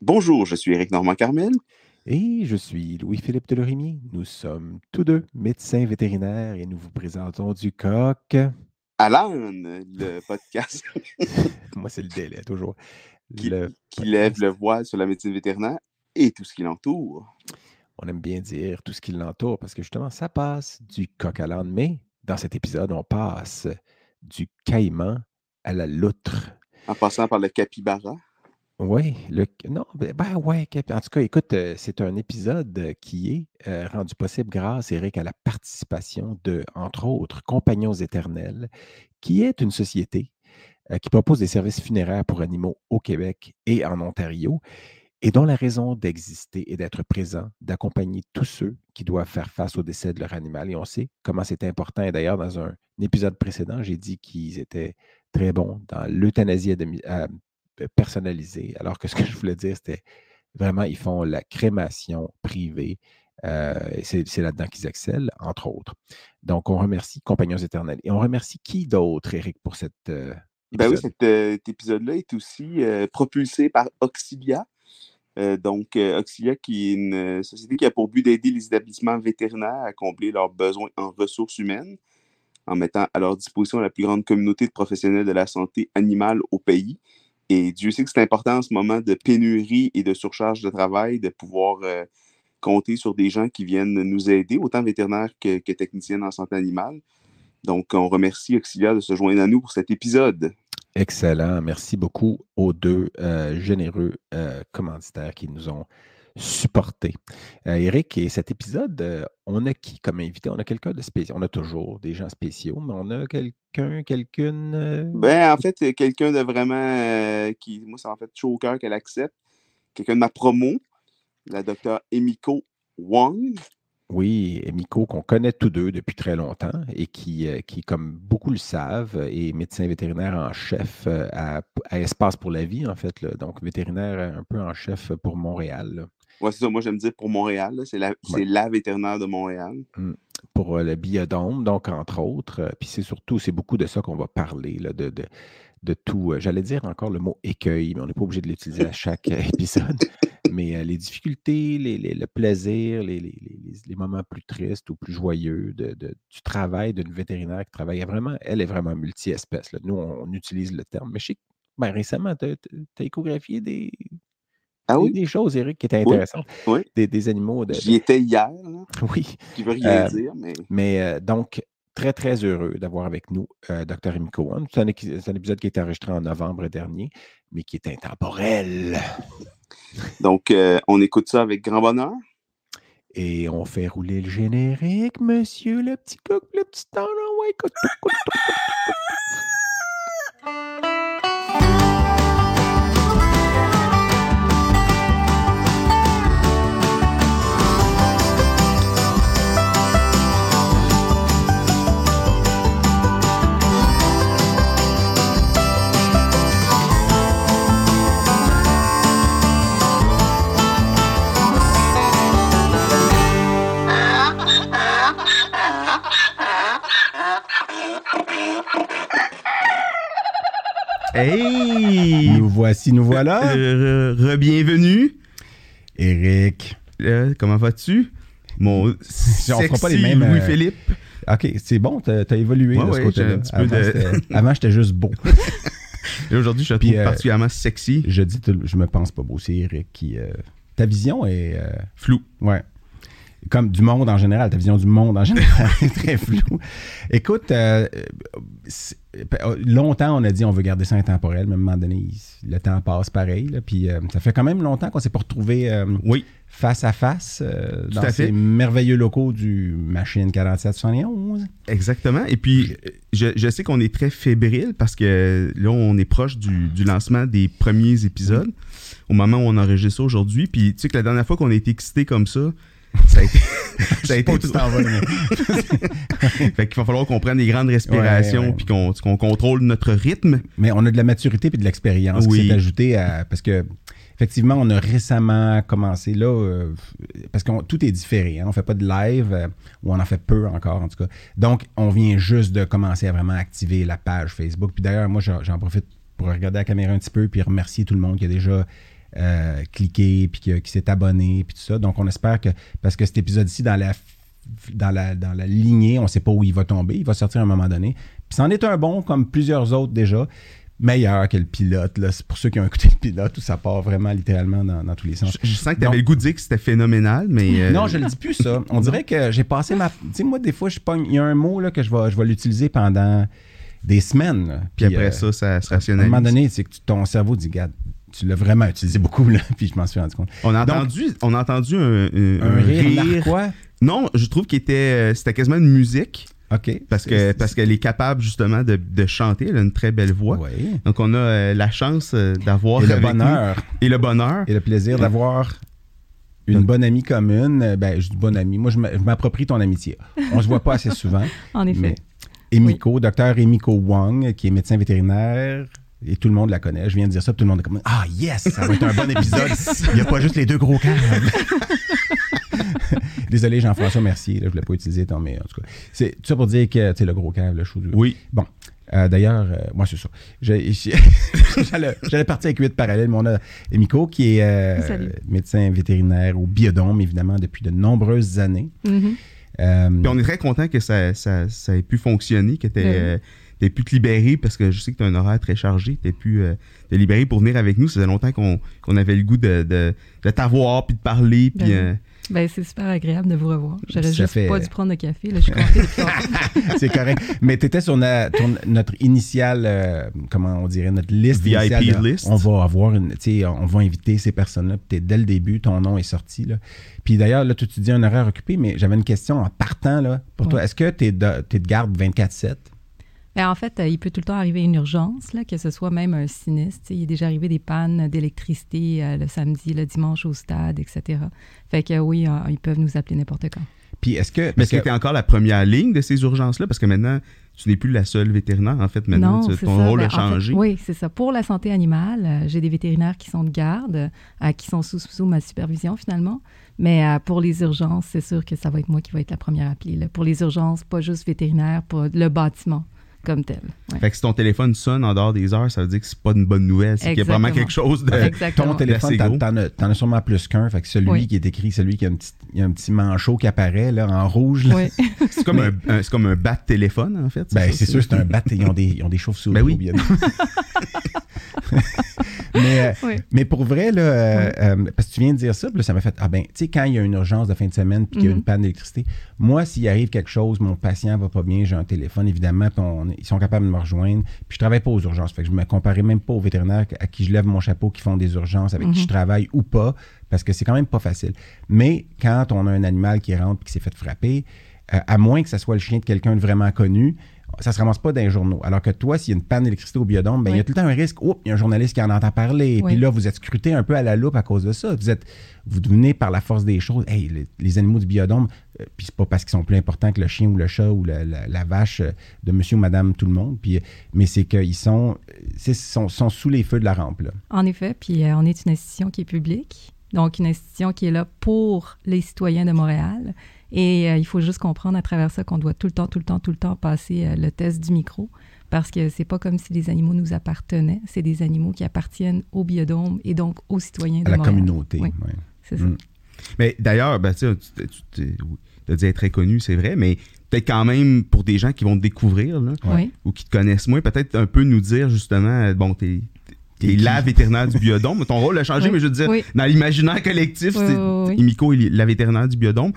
Bonjour, je suis Éric Normand-Carmel. Et je suis Louis-Philippe Delorimier. Nous sommes tous deux médecins vétérinaires et nous vous présentons du coq. Alan, le podcast Moi, c'est le délai, toujours. qui, Le qui lève le voile sur la médecine vétérinaire et tout ce qui l'entoure. On aime bien dire tout ce qui l'entoure parce que justement, ça passe du coq à l'âne. Mais dans cet épisode, on passe du caïman à la loutre. En passant par le capybara. Oui, le, non, ben, ouais, en tout cas, écoute, euh, c'est un épisode euh, qui est euh, rendu possible grâce, Eric, à la participation de, entre autres, Compagnons éternels, qui est une société qui propose des services funéraires pour animaux au Québec et en Ontario, et dont la raison d'exister est d'être présent, d'accompagner tous ceux qui doivent faire face au décès de leur animal. Et on sait comment c'est important. Et d'ailleurs, dans un, épisode précédent, j'ai dit qu'ils étaient très bons dans l'euthanasie à- personnalisée, alors que ce que je voulais dire, c'était vraiment, ils font la crémation privée. euh, c'est là-dedans qu'ils excellent, entre autres. Donc, on remercie Compagnons éternels. Et on remercie qui d'autre, Eric, pour cette euh, Ben oui, cet, euh, cet épisode-là est aussi euh, propulsé par Auxilia. Donc, Auxilia, qui est une société qui a pour but d'aider les établissements vétérinaires à combler leurs besoins en ressources humaines en mettant à leur disposition la plus grande communauté de professionnels de la santé animale au pays. Et Dieu sait que c'est important en ce moment de pénurie et de surcharge de travail de pouvoir euh, compter sur des gens qui viennent nous aider, autant vétérinaires que, que techniciens en santé animale. Donc, on remercie Auxilia de se joindre à nous pour cet épisode. Excellent. Merci beaucoup aux deux euh, généreux euh, commanditaires qui nous ont supportés. Euh, Eric, et cet épisode, euh, on a qui comme invité? On a quelqu'un de spécial. On a toujours des gens spéciaux, mais on a quelqu'un, quelqu'une. euh, Ben, en fait, quelqu'un de vraiment qui, moi, ça m'a fait chaud au cœur qu'elle accepte. Quelqu'un de ma promo, la docteure Emiko Wong. Oui, et Miko, qu'on connaît tous deux depuis très longtemps et qui, qui, comme beaucoup le savent, est médecin vétérinaire en chef à, à Espace pour la vie, en fait. là. donc, vétérinaire un peu en chef pour Montréal. là. Ouais, c'est ça, moi, j'aime dire pour Montréal. C'est la, la vétérinaire de Montréal. pour euh, le biodôme, donc entre autres. Euh, Puis c'est surtout, c'est beaucoup de ça qu'on va parler, là, de, de, de tout. euh, J'allais dire encore le mot écueil, mais on n'est pas obligé de l'utiliser à chaque épisode. Mais les difficultés, les, les- le plaisir, les, les- moments plus tristes ou plus joyeux de, de- du travail d'une vétérinaire qui travaille vraiment, elle est vraiment multi-espèce. Nous, on, on utilise le terme. Mais je sais ben, récemment, tu as, échographié des, Ah oui? des choses, Eric, qui étaient Oui, intéressantes. oui. Des, des animaux de. J'y étais hier, là, oui. qui veut rien Euh, dire, mais Mais euh, donc, très, très heureux d'avoir avec nous euh, Dr. Emiko Wan. C'est un, épisode qui a été enregistré en novembre dernier, mais qui est intemporel. donc euh, on écoute ça avec grand bonheur. Et on fait rouler le générique, monsieur le petit coq, le petit temps, ouais, coton, Hey! Nous voici, nous voilà. Euh, re- Re-bienvenue. Eric. Euh, comment vas-tu? Mon on fera pas les mêmes, euh, Louis-Philippe. OK, c'est bon, t'as as évolué Ouais, de ce ouais, côté-là. peu Avant, de- j'étais juste beau. Et aujourd'hui, je te Puis, trouve euh, particulièrement sexy. Je dis, je me pense pas beau, c'est Eric qui. ta vision est. euh, Flou. Ouais. Comme du monde en général, ta vision du monde en général est très floue. Écoute, euh, longtemps on a dit on veut garder ça intemporel, mais à un moment donné, il- le temps passe pareil. là, puis euh, ça fait quand même longtemps qu'on s'est pas retrouvé euh, Oui. face à face dans à ces fait. merveilleux locaux du Machine 4771. Exactement. Et puis, je, je sais qu'on est très fébrile parce que là, on est proche du, du lancement des premiers épisodes au moment où on enregistre ça aujourd'hui. Puis, tu sais que la dernière fois qu'on a été excité comme ça, ça a été. ça a été mais- fait qu'il va falloir qu'on prenne des grandes respirations Ouais, ouais. puis qu'on contrôle notre rythme. Mais on a de la maturité et de l'expérience Oui. qui s'est ajoutée à. Parce que, effectivement, on a récemment commencé là, euh, parce que tout est différé. hein. On ne fait pas de live, euh, ou on en fait peu encore, en tout cas. Donc, on vient juste de commencer à vraiment activer la page Facebook. Puis d'ailleurs, moi, j'en j'en profite pour regarder la caméra un petit peu puis remercier tout le monde qui a déjà euh, cliqué, puis qui, qui s'est abonné, puis tout ça. Donc, on espère que, parce que cet épisode-ci, dans la, dans, la, dans la lignée, on ne sait pas où il va tomber, il va sortir à un moment donné. Puis c'en est un bon, comme plusieurs autres déjà, meilleur que le pilote. Là. C'est pour ceux qui ont écouté le pilote, où ça part vraiment littéralement dans, dans tous les sens. Je, je sens que tu avais le goût de dire que c'était phénoménal, mais. euh, Non, je le dis plus ça. On dirait que j'ai passé ma. Tu sais, moi, des fois, je pogne. Il y a un mot là, que je vais, je vais l'utiliser pendant des semaines. Puis après euh, ça, ça se À un rationalise. moment donné, c'est que ton cerveau dit, regarde, tu l'as vraiment utilisé beaucoup, là, puis je m'en suis rendu compte. On a Donc- entendu, on a entendu un, un- rire, rire. narquois. Non, je trouve qu'il était, euh, c'était quasiment une musique OK. parce que parce qu'elle est capable justement de, de chanter. Elle a une très belle voix. Oui. Donc on a euh, la chance euh, d'avoir Et le nous- bonheur et le bonheur. et le plaisir d'avoir une bonne amie commune. Ben, je dis bonne amie. Moi, je m'a- je m'approprie ton amitié. On se voit pas assez souvent. En effet. Mais Emiko, docteur Emiko Wang, qui est médecin vétérinaire. Et tout le monde la connaît. Je viens de dire ça, tout le monde est comme Ah, yes, ça va être un bon épisode. Il n'y a pas juste les deux gros caves. Désolé, Jean-François Mercier, là, je ne voulais pas utiliser ton, mais en tout cas. C'est tout ça pour dire que, tu sais, le gros cave, le show du. Oui. Bon. Euh, D'ailleurs, euh, moi, c'est ça. J'allais j'allais partir avec huit parallèles, mais on a Emiko, qui est euh, médecin vétérinaire au biodôme, évidemment, depuis de nombreuses années. Mhm. Euh, Puis on est très content que ça, ça, ça ait pu fonctionner, que tu Aies pu te libérer parce que je sais que tu as un horaire très chargé. Tu pu euh, te libérer pour venir avec nous. Ça faisait longtemps qu'on qu'on avait le goût de, de, de t'avoir puis de parler. Puis, Ben euh, Ben, c'est super agréable de vous revoir. J'aurais juste fait- pas dû prendre de café. Là, je suis c'est correct. Mais tu étais sur na- ton- notre initiale, euh, comment on dirait, notre liste VIP initiale. On va avoir une, tu sais, on va inviter ces personnes-là. Puis t'es- dès le début, ton nom est sorti. Là. Puis d'ailleurs, là, toi, tu dis un horaire occupé, mais j'avais une question en partant là, pour toi. Est-ce que tu es de, t'es de garde 24-7? Ben, en fait, euh, il peut tout le temps arriver une urgence, là, que ce soit même un sinistre. Tu Il est déjà arrivé des pannes d'électricité euh, le samedi, le dimanche au stade, etc. Fait que oui, euh, ils peuvent nous appeler n'importe quand. Puis est-ce que. est-ce que que- tu es encore la première ligne de ces urgences-là? Parce que maintenant, tu n'es plus la seule vétérinaire. En fait, maintenant, tu- ton ça. rôle Ben, a en fait, changé. oui, c'est ça. Pour la santé animale, euh, j'ai des vétérinaires qui sont de garde, euh, qui sont sous, sous ma supervision finalement. Mais euh, pour les urgences, c'est sûr que ça va être moi qui va être la première appelée. là. Pour les urgences, pas juste vétérinaire, pour le bâtiment comme tel. Ouais. Fait que si ton téléphone sonne en dehors des heures, ça veut dire que c'est pas une bonne nouvelle. C'est qu'il y a vraiment Exactement. quelque chose de. Exactement. Ton téléphone, t'en, as, t'en as sûrement plus qu'un. Fait que celui Oui. qui est écrit, celui qui a, une petite- il y a un petit manchot qui apparaît là, en rouge. là. Oui. C'est comme, un, un- c'est comme un bat de téléphone, en fait. Ben, ça? c'est sûr, c'est un bat. Ils ont des, ils ont des chauves-souris. Ben oui. mais, euh, Oui. mais pour vrai, là, euh, euh, parce que tu viens de dire ça, puis là, ça m'a fait, ah ben, tu sais, quand il y a une urgence de fin de semaine puis qu'il y a Mhm. une panne d'électricité, moi, s'il arrive quelque chose, mon patient va pas bien, j'ai un téléphone, évidemment, puis on- ils sont capables de me rejoindre, puis je travaille pas aux urgences. Fait que je me comparais même pas aux vétérinaires à qui je lève mon chapeau, qui font des urgences, avec qui Mhm. je travaille ou pas, parce que c'est quand même pas facile. Mais quand on a un animal qui rentre et qui s'est fait frapper, euh, à moins que ce soit le chien de quelqu'un de vraiment connu, ça se ramasse pas dans les journaux. Alors que toi, s'il y a une panne d'électricité au biodôme, ben, il y a tout le temps un risque. Oups, il y a un journaliste qui en entend parler. Oui. Puis là, vous êtes scruté un peu à la loupe à cause de ça. Vous êtes, vous devenez par la force des choses. Hey, les, les animaux du biodôme, euh, puis c'est pas parce qu'ils sont plus importants que le chien ou le chat ou la, la- la vache euh, de monsieur ou madame tout le monde. Puis, euh, mais c'est qu'ils sont, c'est- sont, sont sous les feux de la rampe. Là. En effet, puis euh, on est une institution qui est publique, donc une institution qui est là pour les citoyens de Montréal. Et euh, il faut juste comprendre à travers ça qu'on doit tout le temps, tout le temps, tout le temps passer euh, le test du micro, parce que c'est pas comme si les animaux nous appartenaient, c'est des animaux qui appartiennent au biodôme et donc aux citoyens de À la Montréal. communauté. Oui. ouais. C'est ça. Mm. Mais d'ailleurs, ben, tu tu- tu dit être très connu, c'est vrai, mais peut-être quand même pour des gens qui vont te découvrir là, Oui. ou qui te connaissent moins, peut-être un peu nous dire justement, euh, bon, t'es Qui? la vétérinaire du biodôme. Ton rôle a changé, Oui. mais je veux dire, Oui. dans l'imaginaire collectif, c'est. Imiko est la vétérinaire du biodôme.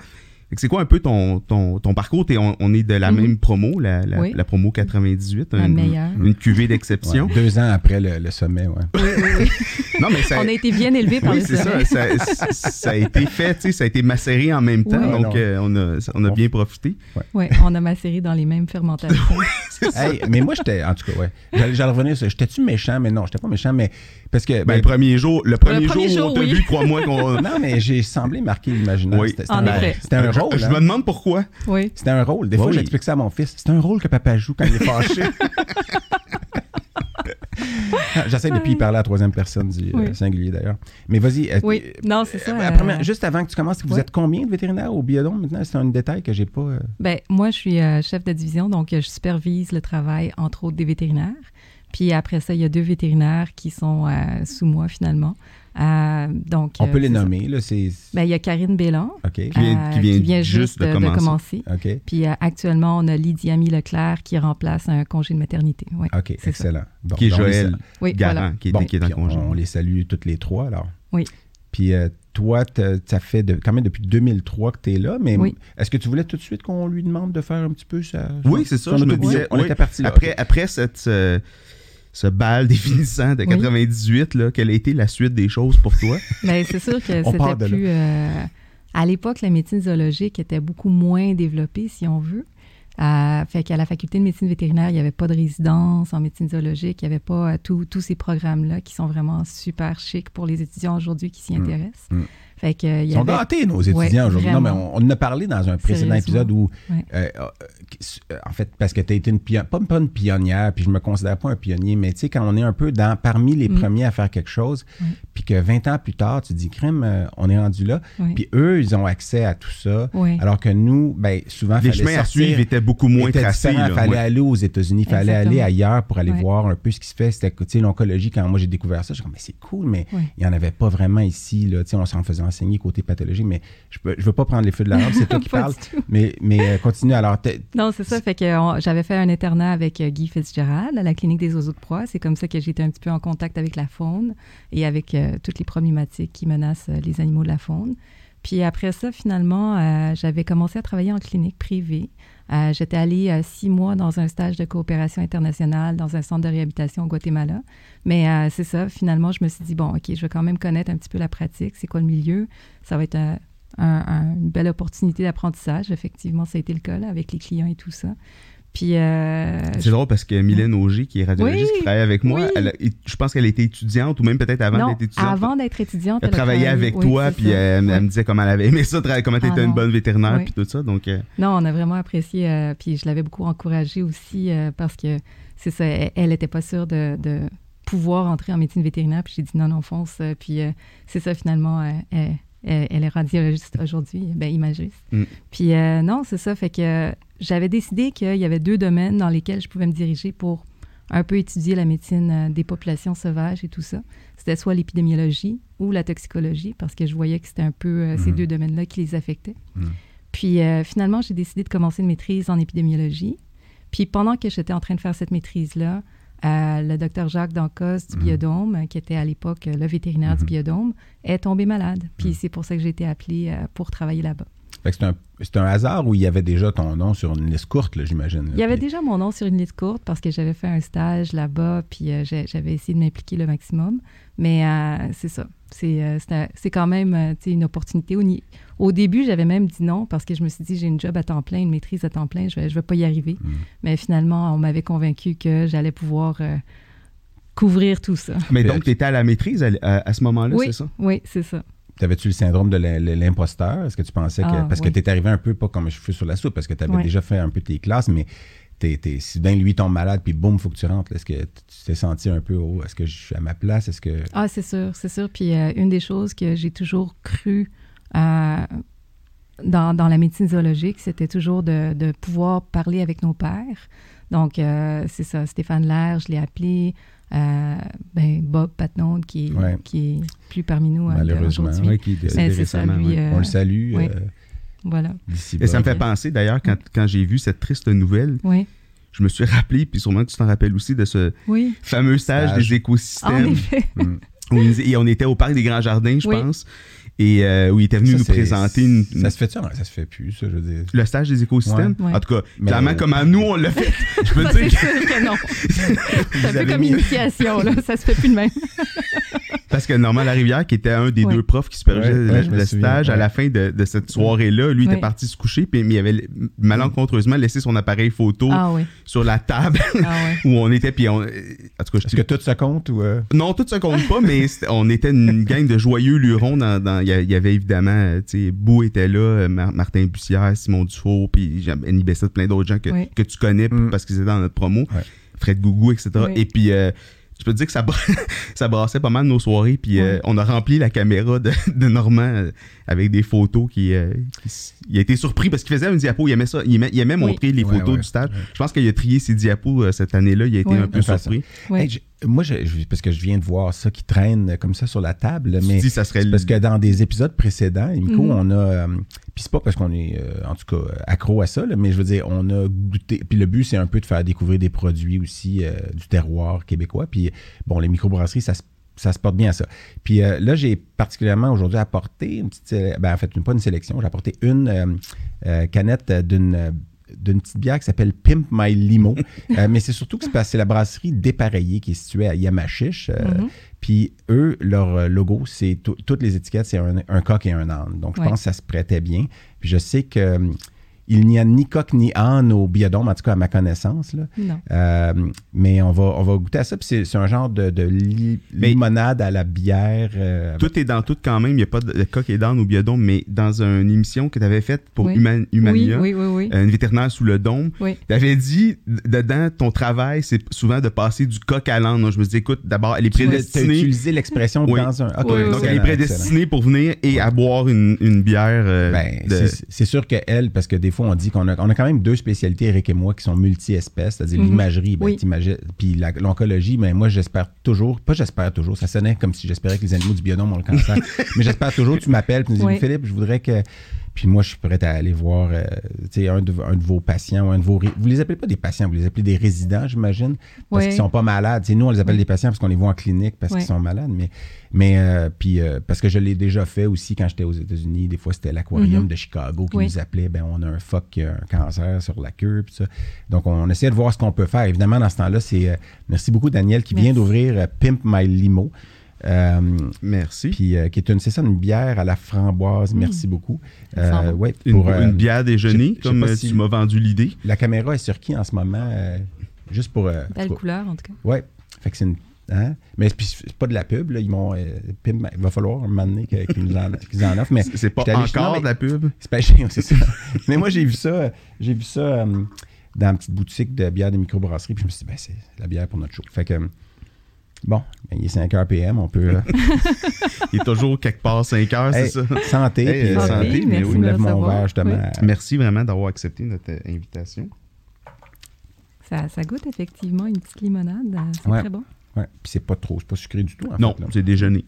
C'est quoi un peu ton, ton, ton parcours? On, on est de la Mhm. même promo, la, la, Oui. la promo 98, La une, meilleure. une cuvée d'exception. Ouais, deux ans après le, le sommet, ouais. Oui. Non, mais ça, On a été bien élevés par oui, le c'est sommet. ça, ça, ça a été fait, tu sais, ça a été macéré en même temps, Oui. donc euh, on a, on a bien profité. Oui, on a macéré dans les mêmes fermentations. Hey, mais moi, j'étais, en tout cas, ouais. J'allais, j'allais revenir sur. J'étais-tu méchant? Mais non, j'étais pas méchant, mais. Parce que. Ben, ben, le premier jour, le premier, premier jour, où jour, on t'a oui. vu, crois-moi qu'on. non, mais j'ai semblé marquer l'imaginaire. Oui. C'était, un, un rôle. Je hein. me demande pourquoi. Oui. C'était un rôle. Des fois, Oui. j'explique ça à mon fils. C'est un rôle que papa joue quand il est fâché. J'essaie depuis de parler à la troisième personne du euh, Oui. singulier d'ailleurs. Mais vas-y. euh, Oui. euh, Non, c'est ça. euh, euh, première- juste avant que tu commences, vous ouais. êtes combien de vétérinaires au biodôme maintenant? C'est un détail que j'ai pas. euh, Ben, moi, je suis euh, chef de division, donc euh, je supervise le travail, entre autres, des vétérinaires. Puis après ça, il y a deux vétérinaires qui sont euh, sous moi finalement. Euh, donc, On peut euh, les c'est ça. nommer, là, c'est... Ben, il y a Karine Bélan. Qui vient- qui vient juste de commencer. OK. Puis euh, actuellement, on a Lydie Ami Leclerc qui remplace un congé de maternité. Ouais. OK, excellent. Bon, Qui est les Joël Oui, Garant, voilà. qui, est, Bon, qui est en puis congé. On, on les salue toutes les trois, alors. Oui. Puis euh, toi, t'as- ça fait de- quand même depuis 2003 que tu es là, mais Oui. est-ce que tu voulais tout de suite qu'on lui demande de faire un petit peu ça? Oui, c'est ça, je me disais, On oui. était parti là. Après, après cette, ce, ce bal définissant de Oui. 98, là, quelle a été la suite des choses pour toi? Mais c'est sûr que c'était plus. euh, à l'époque, la médecine zoologique était beaucoup moins développée, si on veut. Euh, fait qu'à la faculté de médecine vétérinaire, il n'y avait pas de résidence en médecine zoologique, il n'y avait pas euh, tous tous ces programmes-là qui sont vraiment super chics pour les étudiants aujourd'hui qui s'y Mm. intéressent. Mm. Fait que, euh, il Ils sont avait... gâtés, nos étudiants Ouais, aujourd'hui. Non, mais on, on en a parlé dans un précédent épisode où, Ouais. euh, euh, en fait, parce que tu as été une pionnière, pas, pas une pionnière, puis je me considère pas un pionnier, mais tu sais, quand on est un peu dans, parmi les Mm. premiers à faire quelque chose, puis que 20 ans plus tard, tu dis, crème, euh, on est rendu là, puis eux, ils ont accès à tout ça, alors que nous, ben, souvent, Les chemins à suivre étaient beaucoup moins tracés. là. fallait Ouais. aller aux États-Unis, fallait aller ailleurs pour aller Ouais. voir un peu ce qui se fait. C'était, tu sais, l'oncologie, quand moi j'ai découvert ça, je me mais c'est cool, mais Ouais. il n'y en avait pas vraiment ici. Là. Tu sais, on s'en faisait enseigner côté pathologie, mais je ne veux pas prendre les feux de la rampe, c'est toi qui parles. Mais, mais euh, continue. Alors, Non, c'est ça. Fait que j'avais fait un internat avec euh, Guy Fitzgerald à la clinique des oiseaux de proie. C'est comme ça que j'étais un petit peu en contact avec la faune et avec euh, toutes les problématiques qui menacent les animaux de la faune. Puis après ça, finalement, euh, j'avais commencé à travailler en clinique privée. Euh, J'étais allée euh, six mois dans un stage de coopération internationale dans un centre de réhabilitation au Guatemala. Mais euh, c'est ça, finalement, je me suis dit, bon, OK, je vais quand même connaître un petit peu la pratique. C'est quoi le milieu? Ça va être un- un- une belle opportunité d'apprentissage. Effectivement, ça a été le cas avec les clients et tout ça. Puis, euh, C'est drôle parce que Mylène Auger, qui est radiologiste, Oui, qui travaille avec moi, oui. elle a- je pense qu'elle était étudiante ou même peut-être avant d'être étudiante. avant d'être étudiante, elle travaillait avec oui, toi, puis elle, me disait comment elle avait aimé ça, comment tu étais Ah, une bonne vétérinaire, puis tout ça. Donc, euh, Non, on a vraiment apprécié, euh, puis je l'avais beaucoup encouragée aussi parce que c'est ça, elle n'était pas sûre de, de pouvoir entrer en médecine vétérinaire, puis j'ai dit non, non, fonce. Puis c'est ça, finalement, elle, est radiologiste aujourd'hui, ben imagiste. Mm. Puis non, c'est ça, fait que j'avais décidé qu'il y avait deux domaines dans lesquels je pouvais me diriger pour un peu étudier la médecine euh, des populations sauvages et tout ça. C'était soit l'épidémiologie ou la toxicologie, parce que je voyais que c'était un peu euh, ces Mhm. deux domaines-là qui les affectaient. Mhm. Puis euh, finalement, j'ai décidé de commencer une maîtrise en épidémiologie. Puis pendant que j'étais en train de faire cette maîtrise-là, euh, le docteur Jacques Dancos du Mhm. Biodôme, qui était à l'époque le vétérinaire du. Biodôme, est tombé malade. Puis c'est pour ça que j'ai été appelée pour travailler là-bas. Fait que c'est un, hasard où il y avait déjà ton nom sur une liste courte, là, j'imagine. Il y avait déjà mon nom sur une liste courte parce que j'avais fait un stage là-bas, puis euh, j'avais essayé de m'impliquer le maximum. Mais euh, c'est ça. C'est euh, c'est un- c'est quand même tu sais, une opportunité. Au, au début, j'avais même dit non parce que je me suis dit, j'ai une job à temps plein, une maîtrise à temps plein, je ne vais, je vais pas y arriver. Mhm. Mais finalement, on m'avait convaincu que j'allais pouvoir euh, couvrir tout ça. mais donc, tu étais à la maîtrise à, à- à ce moment-là, oui, c'est ça? oui, c'est ça. T'avais-tu le syndrome de l'im- l'imposteur? Est-ce que tu pensais que. Ah, parce que tu es arrivé un peu pas comme un cheveu sur la soupe, parce que tu avais déjà fait un peu tes classes, mais t'es, t'es, si soudain lui tombe malade, puis boum, faut que tu rentres. Est-ce que tu t'es senti un peu, oh, est-ce que je suis à ma place? Est-ce que. Ah, c'est sûr, c'est sûr. Puis euh, une des choses que j'ai toujours cru euh, dans, dans la médecine zoologique, c'était toujours de, de pouvoir parler avec nos pères. Donc, euh, c'est ça, Stéphane Lair, je l'ai appelé. Euh, ben, Bob Patnaud, qui, est- Ouais. qui est plus parmi nous euh, Malheureusement. qui est Mais c'est ça, récemment, lui, euh, on le salue. euh, Voilà. d'ici Et ça me fait penser d'ailleurs, quand, quand j'ai vu cette triste nouvelle, Oui, je me suis rappelé, puis sûrement que tu t'en rappelles aussi, de ce oui. fameux stage, Stage. des En écosystèmes. effet. Mm. où on était au Parc des Grands Jardins, je Oui. pense, et euh, où il était venu Ça, nous présenter une- Ça se fait ça? Ça se fait plus, ça, je veux dire. le stage des écosystèmes? Ouais. Ouais. En tout cas, Mais- clairement, comment nous, on l'a fait. Je peux Ça, dire sûr que non. C'est un peu comme mis- initiation, là. Ça se fait plus de même. Parce que Normand Larivière, qui était un des Ouais. deux profs qui supervisaient Ouais, le, stage, à la fin de, de cette soirée-là, lui, était parti se coucher, puis mais il avait malencontreusement laissé son appareil photo Ah sur la table Ah ouais. où on était, puis on... En tout cas, je Est-ce que tout se compte ou. euh, Non, tout se compte pas, mais on était une gang de joyeux lurons. Dans, y il y avait évidemment, euh, tu sais, Bou était là, euh, Mar- Martin Bussière, Simon Dufour, puis Annie Bessette, plein d'autres gens que, Oui. que tu connais Mm. parce qu'ils étaient dans notre promo. Ouais. Fred Gougou, etc. Oui. Et puis, euh, je peux te dire que ça, ça brassait pas mal nos soirées. Puis euh, on a rempli la caméra de, de Normand euh, avec des photos qui, euh, qui Il a été surpris parce qu'il faisait un diapo. Il aimait ça. Il aimait, il aimait Oui. montrer les Ouais, photos ouais. du stage. Je pense qu'il a trié ses diapos euh, cette année-là. Il a été Ouais. un peu surpris. Ouais. Hey, je- moi, je- je- parce que je viens de voir ça qui traîne comme ça sur la table, Tu mais dis ça serait parce que dans des épisodes précédents, Nico, Mhm. on a. euh, puis c'est pas parce qu'on est, euh, en tout cas, accro à ça, là, mais je veux dire, on a goûté. Puis le but, c'est un peu de faire découvrir des produits aussi euh, du terroir québécois. Puis bon, les microbrasseries, ça se ça se porte bien à ça. Puis euh, là, j'ai particulièrement aujourd'hui apporté une petite. Ben, en fait, une- pas une sélection, j'ai apporté une euh, euh, canette d'une. d'une petite bière qui s'appelle Pimp My Limo. Mais c'est surtout que c'est la brasserie Dépareillée qui est située à Yamachiche. Mhm. puis eux, leur logo, c'est tout- toutes les étiquettes, c'est un, un coq et un âne. Donc je Ouais. pense que ça se prêtait bien. Puis je sais que il n'y a ni coq ni âne au biodôme, en tout cas à ma connaissance. Là. Non. Euh, mais on va, on va goûter à ça. Puis c'est, c'est un genre de, de li- limonade à la bière. euh, Tout est dans tout quand même. Il n'y a pas de, de coq et d'âne au biodôme, mais dans une émission que tu avais faite pour Oui. Human- Humania, Oui, oui, oui, oui. euh, une vétérinaire sous le dôme, Oui. tu avais dit, dedans, ton travail, c'est souvent de passer du coq à l'âne. Donc, je me dis, écoute, d'abord, elle est tu as prédestinée. utilisé l'expression Oui. dans un. Donc, elle est excellent, prédestinée pour venir et à boire une, une bière. euh, Ben, de- c'est sûr qu'elle, parce que des fois, on dit qu'on a, on a quand même deux spécialités, Eric et moi, qui sont multi-espèces, c'est-à-dire Mhm. l'imagerie, ben, Oui. puis l'oncologie, mais moi, j'espère toujours, pas j'espère toujours, ça sonnait comme si j'espérais que les animaux du biodôme ont le cancer, mais j'espère toujours, tu m'appelles, tu me dis, Oui. Philippe, je voudrais que. Puis moi, je suis prêt à aller voir euh, un, de, un de vos patients ou un de vos. Vous les appelez pas des patients, vous les appelez des résidents, j'imagine, parce Oui. qu'ils sont pas malades. Nous, on les appelle Oui. des patients parce qu'on les voit en clinique parce Oui. qu'ils sont malades. Mais, mais euh, puis, euh, parce que je l'ai déjà fait aussi quand j'étais aux États-Unis. Des fois, c'était l'aquarium Mhm. de Chicago qui nous appelait. Ben, on a un phoque qui a un cancer sur la queue. Ça. Donc, on essaie de voir ce qu'on peut faire. Évidemment, dans ce temps-là, c'est. merci beaucoup, Daniel, qui vient d'ouvrir Pimp My Limo. Euh, Merci. puis euh, qui est une, c'est ça, une bière à la framboise. Merci beaucoup. Euh, ouais, pour, euh, une bière déjeuner, comme si- tu m'as vendu l'idée. La caméra est sur qui en ce moment? euh, juste pour. euh, Belle pour- couleur, en tout cas. Ouais. Fait que c'est une. Hein? Mais puis c'est pas de la pub, là. Ils m'ont. euh, il va falloir un moment donné que- qu'ils nous en, qu'ils en offrent. Mais C'est c'est pas non, encore mais- de la pub? c'est pas chiant, c'est ça. mais moi, j'ai vu ça. J'ai vu ça euh, dans une petite boutique de bière de microbrasserie. Puis je me suis dit, ben, c'est la bière pour notre show. Fait que. Bon, ben, il est 5 h PM, on peut. euh, Il est toujours quelque part 5 heures, hey, c'est ça? santé. Hey, puis, euh, euh, santé, mais je oui. me lève mon verre, justement. Oui. à- Merci vraiment d'avoir accepté notre euh, invitation. Ça, ça goûte effectivement une petite limonade. C'est Ouais. très bon. Ouais. Puis c'est pas trop, c'est pas sucré du tout, en non, c'est déjeuner.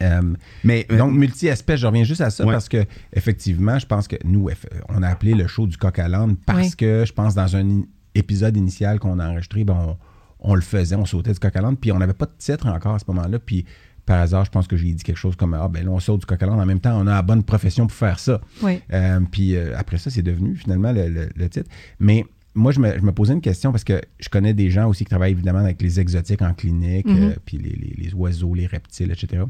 Euh, Mais Donc, multi-espèces, je reviens juste à ça Ouais. parce que, effectivement, je pense que nous, on a appelé le show du coq à l'âne parce que je pense dans un épisode initial qu'on a enregistré, ben, on, on le faisait, on sautait du coq à puis on n'avait pas de titre encore à ce moment-là. Puis par hasard, je pense que j'ai dit quelque chose comme Ah, ben là, on saute du coq à. En même temps, on a la bonne profession pour faire ça. Oui. Euh, puis euh, après ça, c'est devenu finalement le, le- le titre. Mais moi, je me, je me posais une question parce que je connais des gens aussi qui travaillent évidemment avec les exotiques en clinique, Mhm. euh, puis les, les- les oiseaux, les reptiles, etc.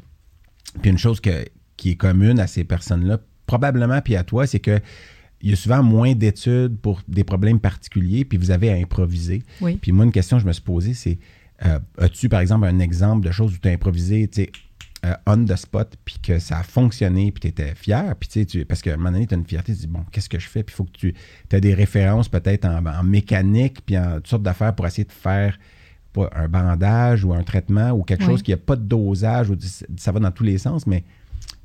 Puis une chose que- qui est commune à ces personnes-là, probablement, puis à toi, c'est que il y a souvent moins d'études pour des problèmes particuliers, puis vous avez à improviser. Oui. Puis moi, une question que je me suis posée, c'est euh, as-tu, par exemple, un exemple de choses où tu as improvisé, tu sais, euh, on the spot, puis que ça a fonctionné, puis tu étais fier, puis tu sais, tu- parce qu'à un moment donné, tu as une fierté, tu dis, bon, qu'est-ce que je fais? Puis il faut que tu as des références peut-être en, en mécanique, puis en toutes sortes d'affaires pour essayer de faire pas un bandage ou un traitement ou quelque Oui. chose qui n'a pas de dosage, ou ça va dans tous les sens, mais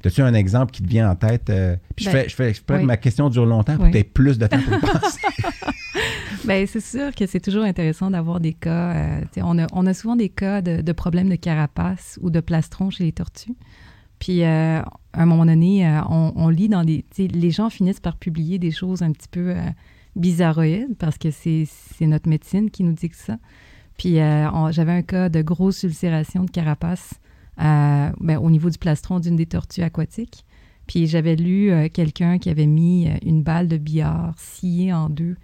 as-tu un exemple qui te vient en tête? euh, puis je Ben, fais, je fais exprès que ma question dure longtemps pour Oui. que tu aies plus de temps pour penser. Bien, c'est sûr que c'est toujours intéressant d'avoir des cas. euh, on, a, on a souvent des cas de, de problèmes de carapace ou de plastron chez les tortues. Puis, euh, à un moment donné, on, on lit dans des. Les gens finissent par publier des choses un petit peu bizarroïdes parce que c'est notre médecine qui nous dit que ça. Puis, j'avais un cas de grosse ulcération de carapace euh, ben, au niveau du plastron d'une des tortues aquatiques. Puis, j'avais lu euh, quelqu'un qui avait mis euh, une balle de billard sciée en deux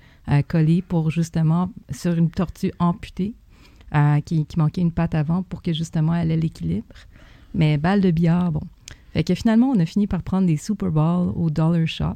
collée pour justement sur une tortue amputée qui, qui manquait une patte avant pour que justement elle ait l'équilibre. Mais balle de billard, bon. Fait que finalement, on a fini par prendre des Super Balls au Dollar Shop.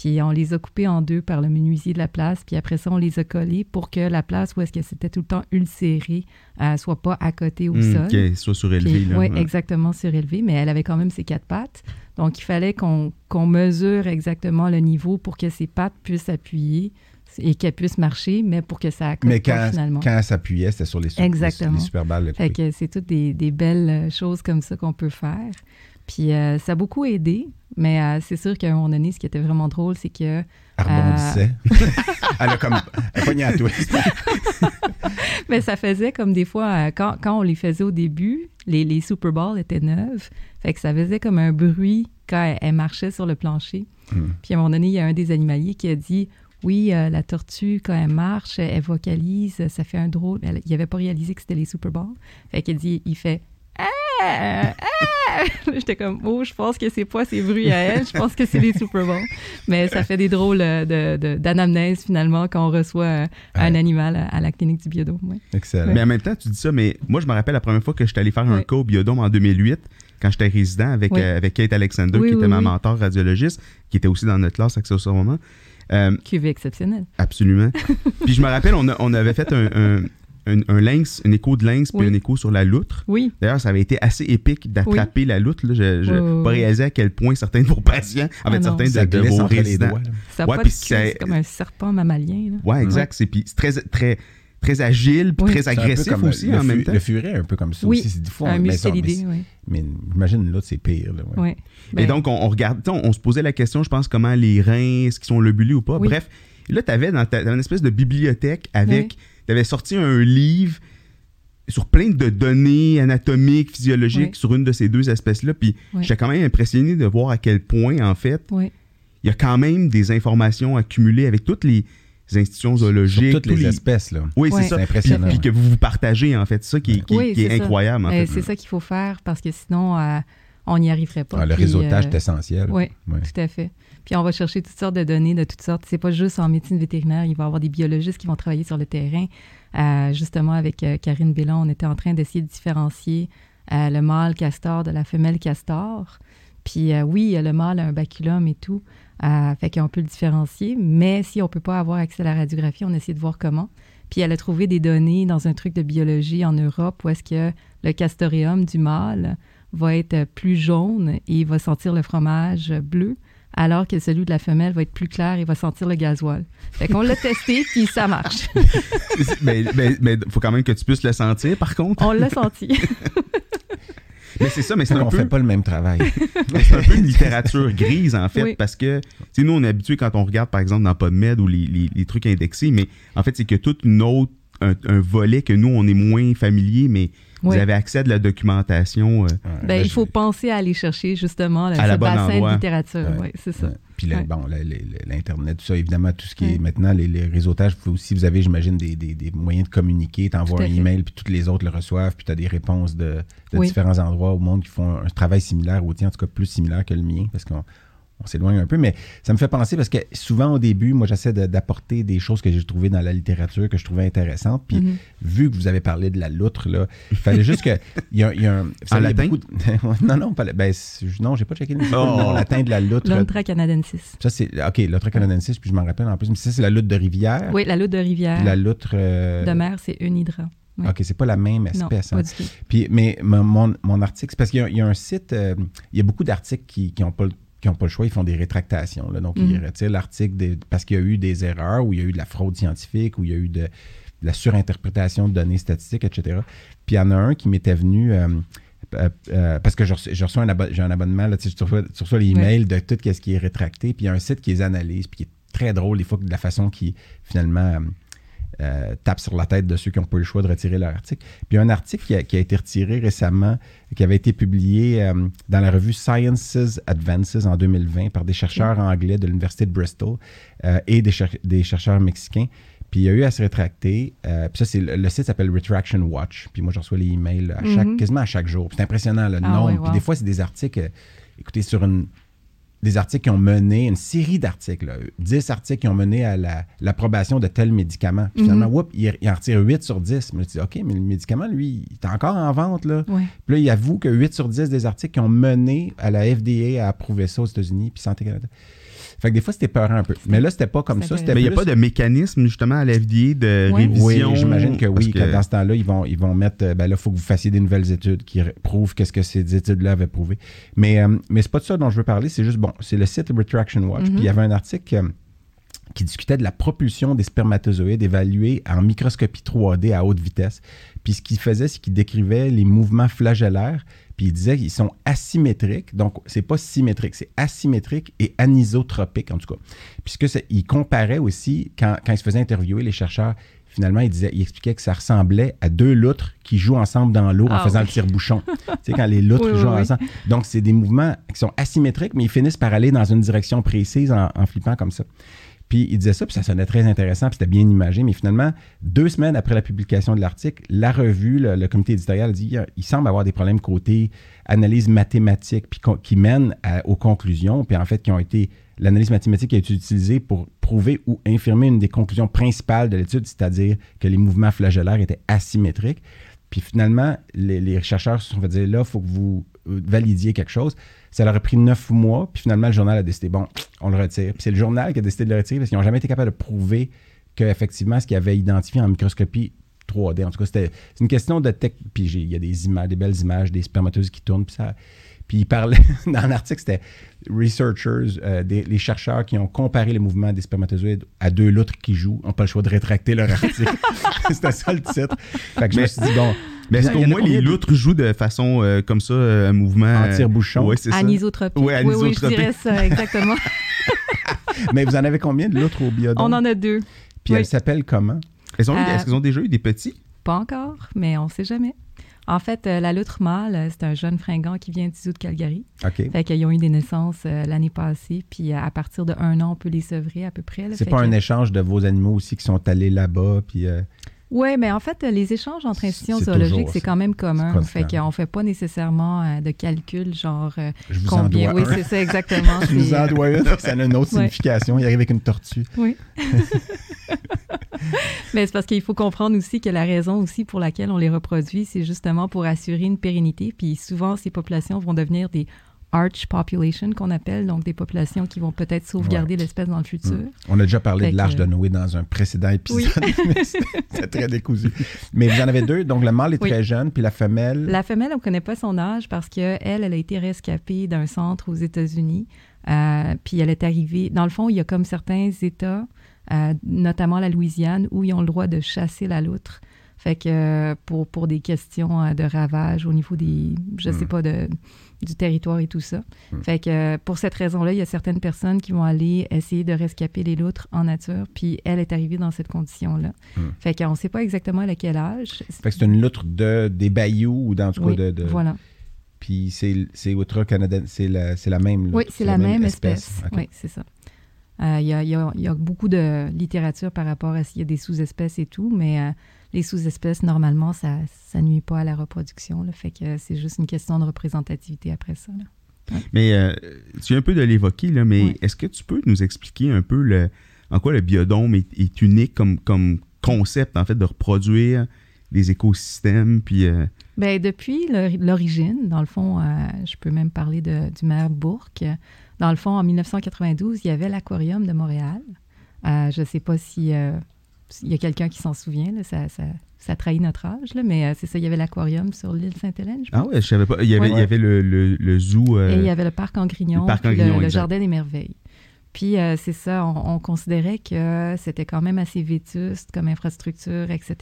Puis on les a coupés en deux par le menuisier de la place. Puis après ça, on les a collés pour que la place où est-ce que c'était tout le temps ulcéré euh, soit pas à côté au hum, sol. soit surélevé. là, Oui, ouais. exactement surélevé, mais elle avait quand même ses quatre pattes. Donc, il fallait qu'on mesure exactement le niveau pour que ses pattes puissent appuyer et qu'elle puisse marcher, mais pour que ça accorde Mais pas quand, finalement. quand elle s'appuyait, c'était sur les, su- les- Exactement. les super balles. Fait que c'est toutes des, des belles euh, choses comme ça qu'on peut faire. Puis euh, ça a beaucoup aidé, mais euh, c'est sûr qu'à un moment donné, ce qui était vraiment drôle, c'est que Elle rebondissait. elle a comme. Elle à twist. mais ça faisait comme des fois, euh, quand, quand on les faisait au début, les, les Super Bowls étaient neuves. Fait que ça faisait comme un bruit quand elle, elle marchait sur le plancher. Hmm. Puis à un moment donné, il y a un des animaliers qui a dit Oui, euh, la tortue, quand elle marche, elle vocalise, ça fait un drôle. Elle- il n'avait pas réalisé que c'était les Super Bowls. Fait qu'il dit Il fait Ah! Ah! J'étais comme Oh, je pense que c'est pas ces bruits à elle, je pense que c'est les Super Bowls. Mais ça fait des drôles euh, de, de- d'anamnèse finalement quand on reçoit euh, un Ouais. animal à, à la clinique du biodôme. ouais. Excellent. Mais en même temps, tu dis ça, mais moi, je me rappelle la première fois que j'étais allé faire un cas au biodôme en 2008, quand j'étais résident avec, Oui. euh, avec Kate Alexander, Oui, qui oui, était ma mentor radiologiste, qui était aussi dans notre classe accessoirement. Euh, Cuvée exceptionnelle. absolument. puis je me rappelle, on, a- on avait fait un, un, un- un lynx, une écho de lynx, puis Oui. un écho sur la loutre. Oui, D'ailleurs, ça avait été assez épique d'attraper la loutre. là. Je Oui, oui, n'ai pas oui. réalisé à quel point certains de vos patients, en Ah certains Ça de, vos résidents. doigts. là. ça Ouais, pas c'est- comme un serpent mammalien. là. Ouais, exact. C'est, puis c'est très, très, très agile, puis Oui. très un agressif comme aussi le en même temps. Le furet, un peu comme ça Oui, aussi. C'est des fois, un mais oui. mais j'imagine l'autre, c'est pire. Là, ouais. Oui. Ben, Et donc, on, on regarde, on, on se posait la question, je pense, comment les reins, est-ce qu'ils sont lobulés ou pas? Oui. Bref, là, tu avais dans ta, dans une espèce de bibliothèque avec, tu avais sorti un livre sur plein de données anatomiques, physiologiques Oui. sur une de ces deux espèces-là. Puis Oui. j'étais quand même impressionné de voir à quel point, en fait, oui. il y a quand même des informations accumulées avec toutes les institutions zoologiques. Sur toutes les espèces. Là. Oui, c'est ça. C'est Puis, impressionnant. puis que vous vous partagez, en fait. C'est ça qui, est- qui est- Oui, qui est c'est ça. incroyable, en fait. c'est ça qu'il faut faire parce que sinon, euh, on n'y arriverait pas. Ah, le Puis, réseautage euh, est essentiel. Oui, Ouais. tout à fait. Puis on va chercher toutes sortes de données de toutes sortes. C'est pas juste en médecine vétérinaire. Il va y avoir des biologistes qui vont travailler sur le terrain. Euh, justement, avec euh, Karine Bélan, on était en train d'essayer de différencier euh, le mâle castor de la femelle castor. Puis euh, oui, le mâle a un baculum et tout. Euh, fait qu'on peut le différencier. Mais si on peut pas avoir accès à la radiographie, on essaie de voir comment. Puis elle a trouvé des données dans un truc de biologie en Europe où est-ce que le castoreum du mâle va être plus jaune et il va sentir le fromage bleu, alors que celui de la femelle va être plus clair et va sentir le gasoil. Fait qu'on l'a testé, puis ça marche. mais il mais, faut quand même que tu puisses le sentir, par contre. On l'a senti. Mais c'est ça, mais c'est on un ne peu... fait pas le même travail. c'est un peu une littérature grise, en fait, Oui. parce que, tu sais, nous, on est habitués quand on regarde, par exemple, dans PubMed ou les, les- les trucs indexés, mais en fait, c'est que tout une autre, un, un volet que nous, on est moins familier, mais Oui. vous avez accès à de la documentation. euh, Ben, là, il faut je- penser à aller chercher justement le, À la ce bonne bassin endroit. de littérature. Ouais. C'est ça. Ouais. Puis bon, l'Internet, tout ça, évidemment, tout ce qui est maintenant, les, les réseautages, vous aussi, vous avez, j'imagine, des, des- des moyens de communiquer. Tu envoies Tout un fait. email, puis tous les autres le reçoivent, puis tu as des réponses de, de Oui. différents endroits au monde qui font un travail similaire au tien, en tout cas plus similaire que le mien, parce qu'on on s'éloigne un peu. Mais ça me fait penser, parce que souvent au début, moi, j'essaie de- d'apporter des choses que j'ai trouvées dans la littérature que je trouvais intéressantes. Puis Mhm. vu que vous avez parlé de la loutre, là, il fallait juste que. Il y a, il y a un. vous savez, il y a latin? beaucoup de- non, non, pas, ben, non, j'ai pas checké le, Oh. latin de la loutre. L'Ontra canadensis. Ça, c'est. OK, l'autre canadensis, puis je m'en rappelle en plus. Mais ça, c'est la loutre de rivière. Oui, la loutre de rivière. Puis la loutre. euh, De mer, c'est une hydra. oui. OK, c'est pas la même Non, espèce. pas hein. du tout. Puis, mais mon, article, c'est parce qu'il y a, il y a un site, euh, il y a beaucoup d'articles qui n'ont pas, le- qui ont pas le choix, ils font des rétractations. là. donc, ils Mhm. retirent l'article parce qu'il y a eu des erreurs, ou il y a eu de la fraude scientifique, ou il y a eu de, de la surinterprétation de données statistiques, etc. Puis, il y en a un qui m'était venu. euh, euh, euh, parce que reçois un, abo- j'ai un abonnement, là, tu, sais, tu reçois, tu reçois les emails de tout ce qui est rétracté, puis il y a un site qui les analyse, puis qui est très drôle, des fois, de la façon qui, finalement, euh, tape sur la tête de ceux qui n'ont pas eu le choix de retirer leur article. Puis il y a un article qui a, qui a été retiré récemment, qui avait été publié euh, dans la revue Sciences Advances en 2020 par des chercheurs anglais de l'Université de Bristol euh, et des, cher- des chercheurs mexicains. Puis il y a eu à se rétracter. puis ça, c'est le, le site s'appelle Retraction Watch. Puis moi, je reçois les emails à chaque, Mhm. quasiment à chaque jour. C'est impressionnant le Ah nombre. Puis des fois, c'est des articles, écoutez, sur une, des articles qui ont mené, une série d'articles, là, 10 articles qui ont mené à la- l'approbation de tel médicament. Puis finalement, Mhm. whoop, il, il en retire 8 sur 10. Mais je dis, OK, mais le médicament, lui, il est encore en vente. Là. Puis là, il avoue que 8 sur 10 des articles qui ont mené à la FDA à approuver ça aux États-Unis, puis Santé Canada. Fait que des fois, c'était peurant un peu. Mais là, c'était pas comme ça. Mais il n'y a pas de mécanisme, justement, à l'FDA de Ouais. révision. oui, j'imagine que oui. que dans ce temps-là, ils vont, ils vont mettre. euh, Ben là, il faut que vous fassiez des nouvelles études qui prouvent qu'est-ce que ces études-là avaient prouvé. Mais, euh, mais c'est pas de ça dont je veux parler. C'est juste, bon, c'est le site Retraction Watch. Mhm. Puis il y avait un article euh, qui discutait de la propulsion des spermatozoïdes évalués en microscopie 3D à haute vitesse. Puis ce qu'il faisait, c'est qu'il décrivait les mouvements flagellaires, puis il disait qu'ils sont asymétriques. Donc, c'est pas symétrique, c'est asymétrique et anisotropique, en tout cas. Puisque il comparait aussi, quand, quand il se faisait interviewer, les chercheurs, finalement, il, disait, il expliquait que ça ressemblait à deux loutres qui jouent ensemble dans l'eau en Ah faisant oui. le tire-bouchon. tu sais, quand les loutres oui, jouent oui. ensemble. Donc, c'est des mouvements qui sont asymétriques, mais ils finissent par aller dans une direction précise en, en flippant comme ça. Puis il disait ça, puis ça sonnait très intéressant, puis c'était bien imagé. Mais finalement, deux semaines après la publication de l'article, la revue, le, comité éditorial dit il, il semble avoir des problèmes côté analyse mathématique, puis qui mènent aux conclusions, puis en fait qui ont été l'analyse mathématique a été utilisée pour prouver ou infirmer une des conclusions principales de l'étude, c'est-à-dire que les mouvements flagellaires étaient asymétriques. Puis finalement, les, chercheurs se sont fait dire là, il faut que vous euh, validiez quelque chose. Ça leur a pris neuf mois, puis finalement, le journal a décidé bon, on le retire. Puis c'est le journal qui a décidé de le retirer parce qu'ils n'ont jamais été capables de prouver qu'effectivement, ce qu'ils avaient identifié en microscopie 3D, en tout cas, c'était une question de tech. Puis il y a des images, des belles images, des spermatozoïdes qui tournent, puis ça. Puis il parlait, dans l'article, c'était researchers, euh, des- les chercheurs qui ont comparé les mouvements des spermatozoïdes à deux loutres qui jouent, n'ont pas le choix de rétracter leur article. c'était ça le titre. Fait que je me Mais- suis dit, bon, Mais est-ce qu'au moins les de- loutres jouent de façon euh, comme ça, euh, un mouvement. En tire-bouchon. Ouais, c'est ça. Anisotropique. Ouais, Oui, oui, je dirais ça, exactement. Mais vous en avez combien de loutres au biodôme? On en a deux. Puis oui. elle s'appelle comment? Est-ce qu'ils ont, Euh, est-ce qu'ils ont déjà eu des petits? Pas encore, mais on sait jamais. En fait, euh, la loutre mâle, euh, c'est un jeune fringant qui vient du zoo de Calgary. OK. Fait qu'ils ont eu des naissances euh, l'année passée, puis à partir de un an, on peut les sevrer à peu près. C'est pas que- un échange de vos animaux aussi qui sont allés là-bas, puis... euh, Oui, mais en fait, les échanges entre institutions zoologiques, c'est quand même commun. C'est Fait qu'on ne fait pas nécessairement euh, de calcul, genre euh, je vous combien. en Oui, dois c'est ça, exactement. Je vous en dois une. Ça a une autre Ouais. signification. Il arrive avec une tortue. Oui. Mais c'est parce qu'il faut comprendre aussi que la raison aussi pour laquelle on les reproduit, c'est justement pour assurer une pérennité. Puis souvent, ces populations vont devenir des arch populations qu'on appelle, donc des populations qui vont peut-être sauvegarder l'espèce dans le futur. Mm. On a déjà parlé Fait de l'arche que- de Noé dans un précédent épisode. Oui. mais c'est- très décousu. Mais vous en avez deux. Donc, le mâle est Oui. très jeune, puis la femelle... La femelle, on ne connaît pas son âge parce qu'elle, elle a été rescapée d'un centre aux États-Unis. Euh, puis elle est arrivée. Dans le fond, il y a comme certains États, euh, notamment la Louisiane, où ils ont le droit de chasser la loutre. Fait que euh, pour, pour des questions de ravage au niveau des, je sais Mm. pas, de, du territoire et tout ça. Mm. Fait que euh, pour cette raison-là, il y a certaines personnes qui vont aller essayer de rescaper les loutres en nature. Puis elle est arrivée dans cette condition-là. Mm. Fait qu'on ne sait pas exactement à quel âge. Fait que c'est une loutre de, des bayous ou dans tout Oui, cas de... de- Voilà. Puis c'est ultra-canadienne. C'est la, c'est la même loutre. Oui, c'est la, même espèce. Oui, c'est ça. Euh, Il y, y a beaucoup de littérature par rapport à s'il y a des sous-espèces et tout, mais euh, les sous-espèces, normalement, ça ne nuit pas à la reproduction. Là, fait que c'est juste une question de représentativité après ça. là. Mais euh, tu viens un peu de l'évoquer, là, mais Ouais. est-ce que tu peux nous expliquer un peu le, en quoi le biodôme est, est unique comme, comme concept, en fait, de reproduire des écosystèmes, puis... euh, Ben, depuis l'ori- l'origine, dans le fond, euh, je peux même parler de- du maire Bourque. Dans le fond, en 1992, il y avait l'Aquarium de Montréal. Euh, je ne sais pas si s'il y a quelqu'un qui s'en souvient, là, ça, ça, ça trahit notre âge, là, mais euh, c'est ça, il y avait l'Aquarium sur l'île Sainte-Hélène, je pense. Ah ouais, je savais pas. Il y avait, Ouais. il y avait le, le, le zoo... euh, Et il y avait le parc en Grignon, le parc. Jardin des Merveilles. Puis euh, c'est ça, on, on considérait que c'était quand même assez vétuste comme infrastructure, etc.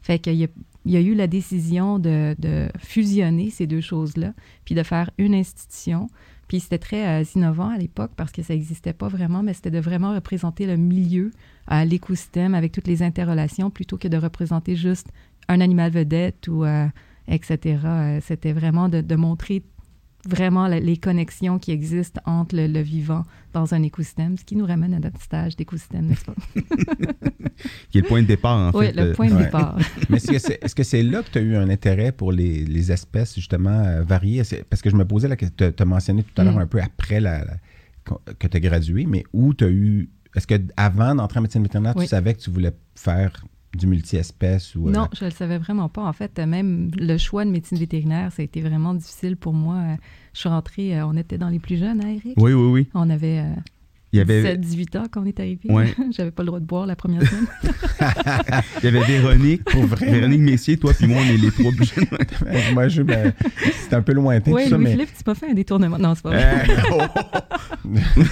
Fait qu'il y a, il y a eu la décision de, de fusionner ces deux choses-là, puis de faire une institution. Puis c'était très euh, innovant à l'époque parce que ça n'existait pas vraiment, mais c'était de vraiment représenter le milieu, euh, l'écosystème avec toutes les interrelations, plutôt que de représenter juste un animal vedette ou euh, etc. C'était vraiment de montrer vraiment la- les connexions qui existent entre le, le vivant dans un écosystème, ce qui nous ramène à notre stage d'écosystème, n'est-ce pas? qui est le point de départ, en oui, fait. le euh, point de ouais. départ. Mais est-ce que c'est là que tu as eu un intérêt pour les, les espèces, justement, euh, variées? Parce que je me posais la question, tu as mentionné tout à l'heure Mm. un peu après la, la- que tu as gradué, mais où tu as eu. Est-ce que avant d'entrer en médecine vétérinaire, Oui. tu savais que tu voulais faire du multi-espèces ou. euh, Non, je ne le savais vraiment pas. En fait, même le choix de médecine vétérinaire, ça a été vraiment difficile pour moi. Euh, Je suis rentrée, euh, on était dans les plus jeunes, hein, Eric? Oui, oui, oui. On avait euh, Il y avait, 17-18 ans quand on est arrivé. Ouais. J'avais pas le droit de boire la première semaine. il y avait Véronique, Pour vrai? Véronique Messier, toi, puis moi, on est les trois plus jeunes. Moi, je, ben, c'est un peu lointain oui, ça, mais. Louis-Philippe, tu m'as fait un détournement. Non, c'est pas vrai. Euh, oh!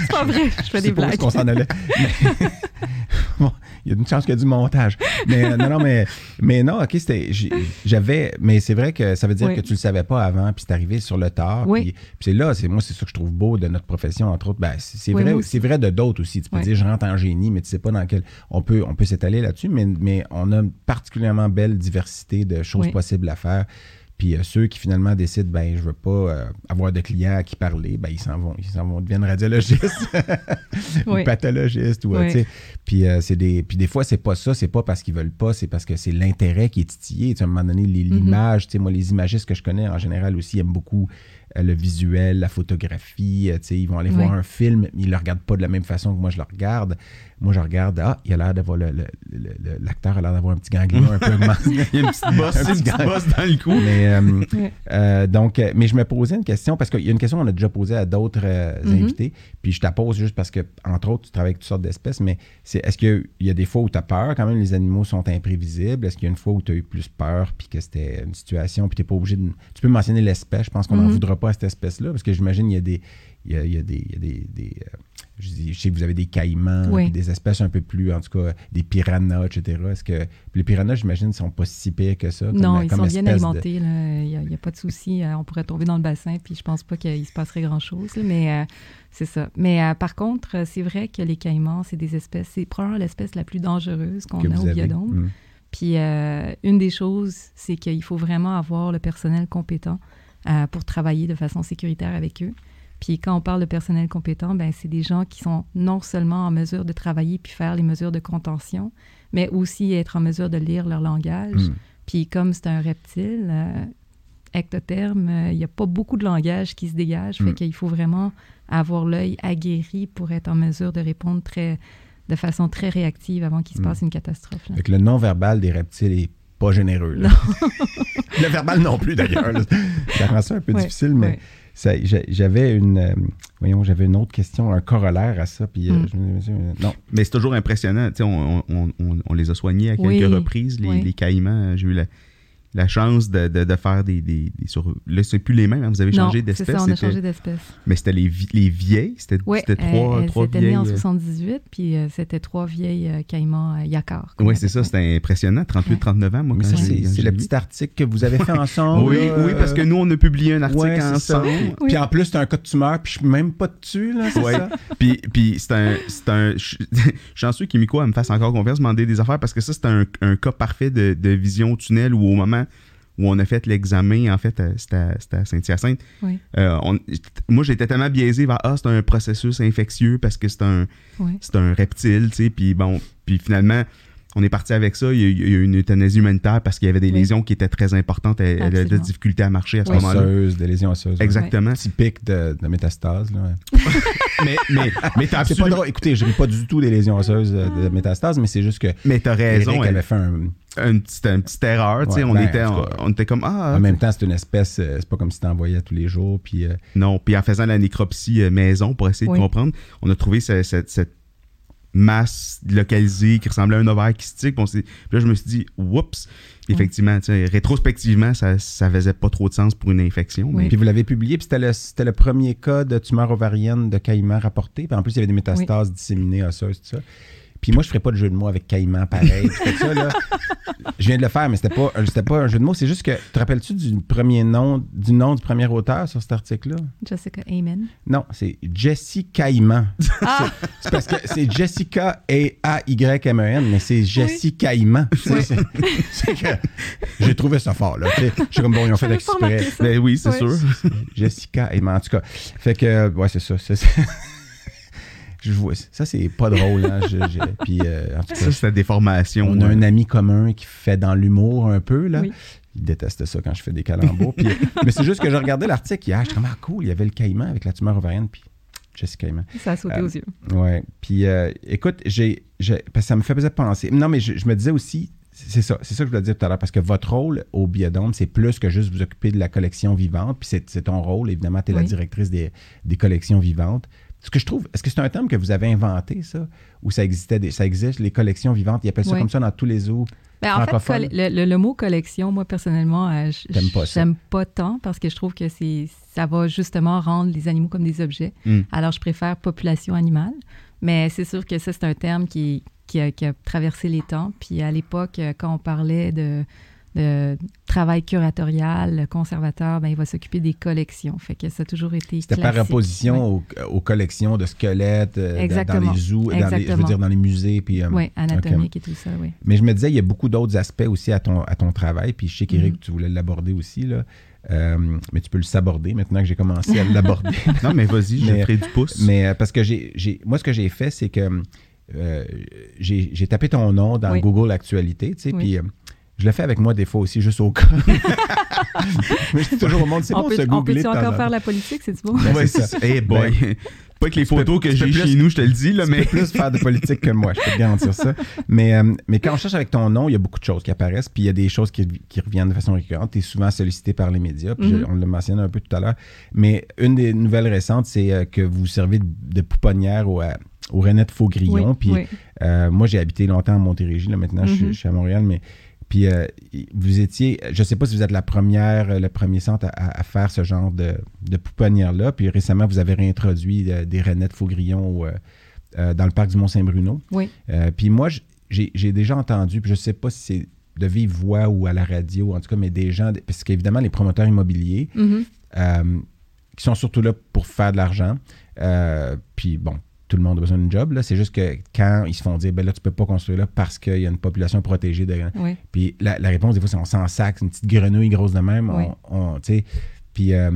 C'est pas vrai, je fais des C'est blagues. qu'on s'en allait. Mais- bon, il y a une chance qu'il y a du montage. Mais euh, non, non, mais, mais non, OK, c'était. J'avais. Mais c'est vrai que ça veut dire Oui. que tu le savais pas avant, puis c'est arrivé sur le tard. Oui. Puis, puis c'est là, c'est moi, c'est ça que je trouve beau de notre profession, entre autres. Ben, c'est c'est Oui, vrai, c'est vrai de d'autres aussi. Tu peux dire, je rentre en génie, mais tu sais pas dans quel. On peut, on peut s'étaler là-dessus, mais, mais on a une particulièrement belle diversité de choses possibles à faire. Puis euh, ceux qui finalement décident, ben je veux pas euh, avoir de clients à qui parler, ben ils s'en vont, ils s'en vont, deviennent radiologistes ou pathologistes ou euh, Oui. tu sais. Puis euh, c'est des, puis des fois c'est pas ça, c'est pas parce qu'ils veulent pas, c'est parce que c'est l'intérêt qui est titillé. À un moment donné, les- Mm-hmm. l'image, tu sais, moi les imagistes que je connais en général aussi aiment beaucoup le visuel, la photographie. euh, tu sais, ils vont aller Oui. voir un film, mais ils le regardent pas de la même façon que moi je le regarde. Moi je regarde, ah, il a l'air d'avoir le, le- le- le- l'acteur a l'air d'avoir un petit ganglion un peu augmenté. Il y a une petite bosse, Un une petit petite gars. bosse dans le cou. Mais, euh, Ouais. euh, donc, euh, mais je me posais une question parce qu'il y a une question qu'on a déjà posée à d'autres euh, Mhm. invités. Puis je te la pose juste parce que, entre autres, tu travailles avec toutes sortes d'espèces. Mais c'est est-ce qu'il y a des fois où tu as peur quand même, les animaux sont imprévisibles? Est-ce qu'il y a une fois où tu as eu plus peur puis que c'était une situation puis tu n'es pas obligé de. Tu peux mentionner l'espèce. Je pense qu'on n'en Mhm. voudra pas à cette espèce-là? Parce que j'imagine qu'il y a des. Il y a, il y a des. il y a des- des, euh, je, dis- je sais que vous avez des caïmans, Oui. des espèces un peu plus, en tout cas, des piranhas, etc. Est-ce que. les piranhas, j'imagine, ne sont pas si pires que ça. comme- Non, ils comme sont bien alimentés. Il n'y a, pas de souci. Euh, On pourrait tomber dans le bassin, puis je pense pas qu'il se passerait grand-chose. Mais euh, c'est ça. Mais euh, par contre, c'est vrai que les caïmans, c'est des espèces. C'est probablement l'espèce la plus dangereuse qu'on a au biodôme. Mm. Puis euh, une des choses, c'est qu'il faut vraiment avoir le personnel compétent euh, pour travailler de façon sécuritaire avec eux. Puis quand on parle de personnel compétent, ben c'est des gens qui sont non seulement en mesure de travailler puis faire les mesures de contention, mais aussi être en mesure de lire leur langage. Mm. Puis comme c'est un reptile, euh, ectotherme, euh, il n'y a pas beaucoup de langage qui se dégage. Fait Mm. qu'il faut vraiment avoir l'œil aguerri pour être en mesure de répondre très, de façon très réactive avant qu'il se Mm. passe une catastrophe. là. Fait que le non-verbal des reptiles est pas généreux. là. le verbal non plus, d'ailleurs. Ça rend ça un peu Ouais, difficile, mais j'avais une, euh, voyons, j'avais une autre question, un corollaire à ça. Puis, euh, Mm. je me disais, euh, non, Mais c'est toujours impressionnant. Tu sais, on, on- on- on les a soignés à quelques Oui, reprises, les, oui. les caïmans. J'ai eu la, la chance de, de- de faire des. des, des sur... Là, c'est plus les mêmes, hein, vous avez changé c'est d'espèce. ça, on a changé d'espèce. Mais c'était les, les vieilles. C'était Oui, c'était trois, trois c'était vieilles. née en euh, 78, puis euh, c'était trois vieilles euh, caïmans euh, yakar. Oui, c'est ça, c'était impressionnant. 38-39 ans, moi, quand c'est c'est le petit article que vous avez fait ensemble. Oui, oui, parce que nous, on a publié un article ouais, c'est ça. ensemble. Oui. Puis en plus, c'est un cas de tumeur, puis je suis même pas dessus, là, c'est Ouais. ça? Puis, puis c'est un. C'est un je je suis chanceux qu'Imiko me fasse encore confiance, demander des affaires, parce que ça, c'est un, un cas parfait de, de vision tunnel où au moment où on a fait l'examen, en fait, c'était à, Saint-Hyacinthe, Oui. euh, moi, j'étais tellement biaisé vers Ah, c'est un processus infectieux parce que c'est un, Oui. c'est un reptile, tu sais. Puis bon, puis finalement, on est parti avec ça. Il y a, il y a eu une euthanasie humanitaire parce qu'il y avait des Oui. lésions qui étaient très importantes. Elle, elle avait de la Absolument. difficulté à marcher à ce Oui. moment-là. Des lésions osseuses. Exactement. Typique de, de métastase. Là. Mais, mais, mais t'as C'est pas absolument- drôle. Écoutez, je ris pas du tout des lésions osseuses euh, de métastase, mais c'est juste que Mais t'as raison. Eric elle- avait fait un, une petite, une petite erreur, tu sais, Ouais, on, ben, était, en on, tout cas, on était comme ah En même temps, c'est une espèce, euh, c'est pas comme si t'en voyais tous les jours. Puis, euh, non, puis en faisant la nécropsie euh, maison pour essayer Oui. de comprendre, on a trouvé ce- cette, cette masse localisée qui ressemblait à un ovaire kystique. Puis, puis là, je me suis dit, oups, effectivement, tu sais, rétrospectivement, ça, ça faisait pas trop de sens pour une infection. Oui. mais- puis vous l'avez publié, puis c'était le, c'était le premier cas de tumeur ovarienne de caïman rapporté. Puis en plus, il y avait des métastases disséminées osseuses, tout ça. Puis moi, je ferais pas de jeu de mots avec caïman pareil. Ça, là, je viens de le faire, mais c'était pas, c'était pas un jeu de mots. C'est juste que, te rappelles-tu du premier nom, du nom du premier auteur sur cet article-là? Jessica Amen. Non, c'est Jessie Caïman. Ah! C'est- parce que c'est Jessica et A-Y-M-E-N, mais c'est Jessie Caïman. C'est- c'est- C'est que j'ai trouvé ça fort, là. Je suis comme, bon, ils ont fait exprès. ça. Ben oui, c'est sûr. Jessica et en tout cas. Fait que, ouais, c'est ça. c'est- c'est- Je vois, ça, c'est pas drôle. Hein, je- je- puis, euh, en tout cas, Ça, c'est la déformation. on a euh, un ami commun qui fait dans l'humour un peu, là. Oui. Il déteste ça quand je fais des calembours. Puis, mais c'est juste que je regardais l'article hier, je suis ah, cool, il y avait le caïman avec la tumeur ovarienne, puis Jessica Caïman. Ça a sauté Euh, aux yeux. Ouais. Puis, euh, écoute, j'ai, parce que ça me fait peut-être penser. Non, mais je, je me disais aussi, C'est ça, c'est ça que je voulais dire tout à l'heure, parce que votre rôle au Biodôme, c'est plus que juste vous occuper de la collection vivante, puis c'est ton rôle, évidemment, tu es la Oui. directrice des, des collections vivantes. Ce que je trouve, est-ce que c'est un terme que vous avez inventé, ça? Ou ça existait, des- ça existe, les collections vivantes, ils appellent ça Oui. comme ça dans tous les zoos? Ben, en fait, le, le- le mot collection, moi, personnellement, euh, j- T'aimes pas j'aime pas tant parce que je trouve que c'est ça va justement rendre les animaux comme des objets. Mm. Alors, je préfère population animale. Mais c'est sûr que ça, c'est un terme qui, qui, a, qui a traversé les temps. Puis à l'époque, euh, quand on parlait de, de travail curatorial, conservateur, ben, il va s'occuper des collections. Fait que ça a toujours été C'était par opposition aux, aux collections de squelettes euh, dans- les zoos, dans les, je veux dire dans les musées. Puis, euh, Oui, anatomique et tout ça, oui. Mais je me disais, il y a beaucoup d'autres aspects aussi à ton, à ton travail. Puis je sais qu'Éric, Mhm. tu voulais l'aborder aussi. Là. Euh, mais tu peux le saborder maintenant que j'ai commencé à l'aborder. Non, mais vas-y, je ferai du pouce. mais euh, parce que j'ai, moi, ce que j'ai fait, c'est que euh, j'ai, j'ai tapé ton nom dans Oui. Google Actualité. Tu sais, Oui. Puis euh, je le fais avec moi des fois aussi, juste au cas. mais je dis toujours au monde, c'est on bon peut, se on googler en encore faire la politique, c'est bon? Ben, Ouais, c'est ça. Eh boy. Pas que les photos que j'ai chez nous, je te le dis, là, tu mais. peux plus faire de politique que moi, je peux te garantir ça. Mais, euh, mais quand on cherche avec ton nom, il y a beaucoup de choses qui apparaissent, puis il y a des choses qui, qui reviennent de façon récurrente. Tu es souvent sollicité par les médias, puis je- Mhm. on le mentionné un peu tout à l'heure. Mais une des nouvelles récentes, c'est euh, que vous servez de, de pouponnière au, au Renette Faugrillon. Oui, puis oui. euh, moi, j'ai habité longtemps à Montérégie, là, maintenant je, suis- Mhm. je suis à Montréal, mais puis euh, vous étiez, je sais pas si vous êtes la première, euh, le premier centre à, faire ce genre de, de pouponnière-là, puis récemment, vous avez réintroduit euh, des Renettes Faugrillon au, euh, dans le parc du Mont-Saint-Bruno. Oui. Puis moi, j'ai déjà entendu, puis je sais pas si c'est de vive voix ou à la radio, en tout cas, mais des gens, parce qu'évidemment, les promoteurs immobiliers, Mhm. euh, qui sont surtout là pour faire de l'argent. Puis bon, tout le monde a besoin d'un job. C'est juste que quand ils se font dire, ben là, tu peux pas construire là parce qu'il y a une population protégée de. Oui. Puis la, la réponse, des fois, c'est on s'en sac, c'est une petite grenouille grosse de même. Oui. On. Puis euh,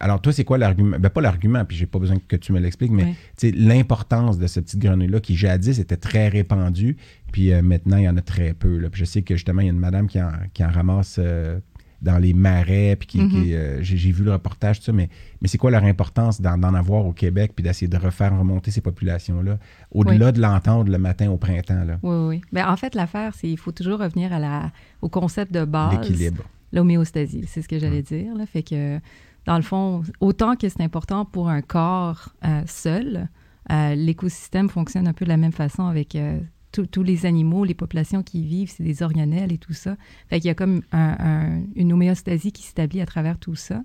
alors, toi, c'est quoi l'argument? Ben, pas l'argument, puis j'ai pas besoin que tu me l'expliques, mais Oui. l'importance de cette petite grenouille-là qui jadis était très répandue, puis euh, maintenant, il y en a très peu. Là. Puis je sais que justement, il y a une madame qui en, qui en ramasse euh, dans les marais, puis qui, Mhm. qui, euh, j'ai, vu le reportage, tout ça, mais, mais c'est quoi leur importance d'en, avoir au Québec, puis d'essayer de refaire remonter ces populations-là, au-delà de l'entendre le matin au printemps, là, Oui, oui. Ben, en fait, l'affaire, c'est qu'il faut toujours revenir à la, au concept de base. l'équilibre. L'homéostasie, c'est ce que j'allais dire. Là. Fait que, dans le fond, autant que c'est important pour un corps euh, seul, euh, l'écosystème fonctionne un peu de la même façon avec euh, tous- les animaux, les populations qui y vivent, c'est des organelles et tout ça. Fait qu'il y a comme un- un- une homéostasie qui s'établit à travers tout ça.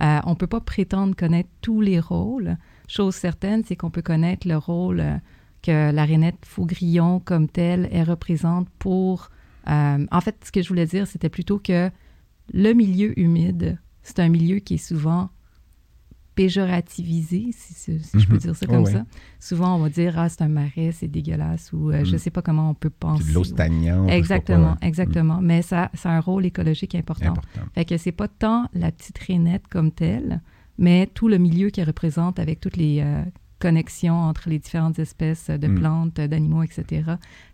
Euh, on ne peut pas prétendre connaître tous les rôles. Chose certaine, c'est qu'on peut connaître le rôle euh, que la rainette Faugrillon comme telle, elle représente pour... euh, en fait, ce que je voulais dire, c'était plutôt que le milieu humide, c'est un milieu qui est souvent péjorativisé, si, si- si je peux Mhm. dire ça comme ouais. ça. Souvent, on va dire, ah, c'est un marais, c'est dégueulasse, ou euh, je Mhm. sais pas comment on peut penser. L'eau stagnante. Exactement, exactement. Mais ça, ça a un rôle écologique important. Important. Fait que c'est pas tant la petite rainette comme telle, mais tout le milieu qu'elle représente avec toutes les euh, connexions entre les différentes espèces de Mm. plantes, d'animaux, etc.,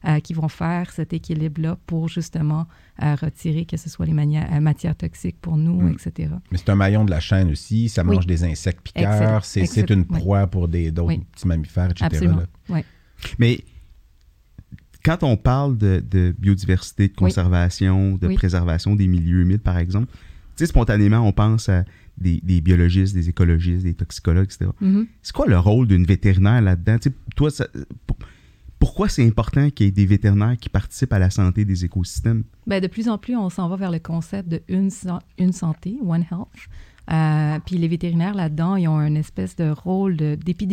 euh, qui vont faire cet équilibre-là pour justement euh, retirer que ce soit les mania- euh, matières toxiques pour nous, Mm. etc. Mais c'est un maillon de la chaîne aussi. Ça Oui. mange des insectes piqueurs. C'est, une Oui. proie pour des, d'autres Oui. petits mammifères, etc. Absolument. Oui. Mais quand on parle de, de biodiversité, de conservation, de Oui. préservation des milieux humides, par exemple, tu sais, spontanément, on pense à des, des biologistes, des écologistes, des toxicologues, etc. Mhm. C'est quoi le rôle d'une vétérinaire là-dedans? Toi, ça- pour- pourquoi c'est important qu'il y ait des vétérinaires qui participent à la santé des écosystèmes? Ben, de plus en plus, on s'en va vers le concept de une, une santé, One Health. Euh, puis les vétérinaires là-dedans, ils ont une espèce de rôle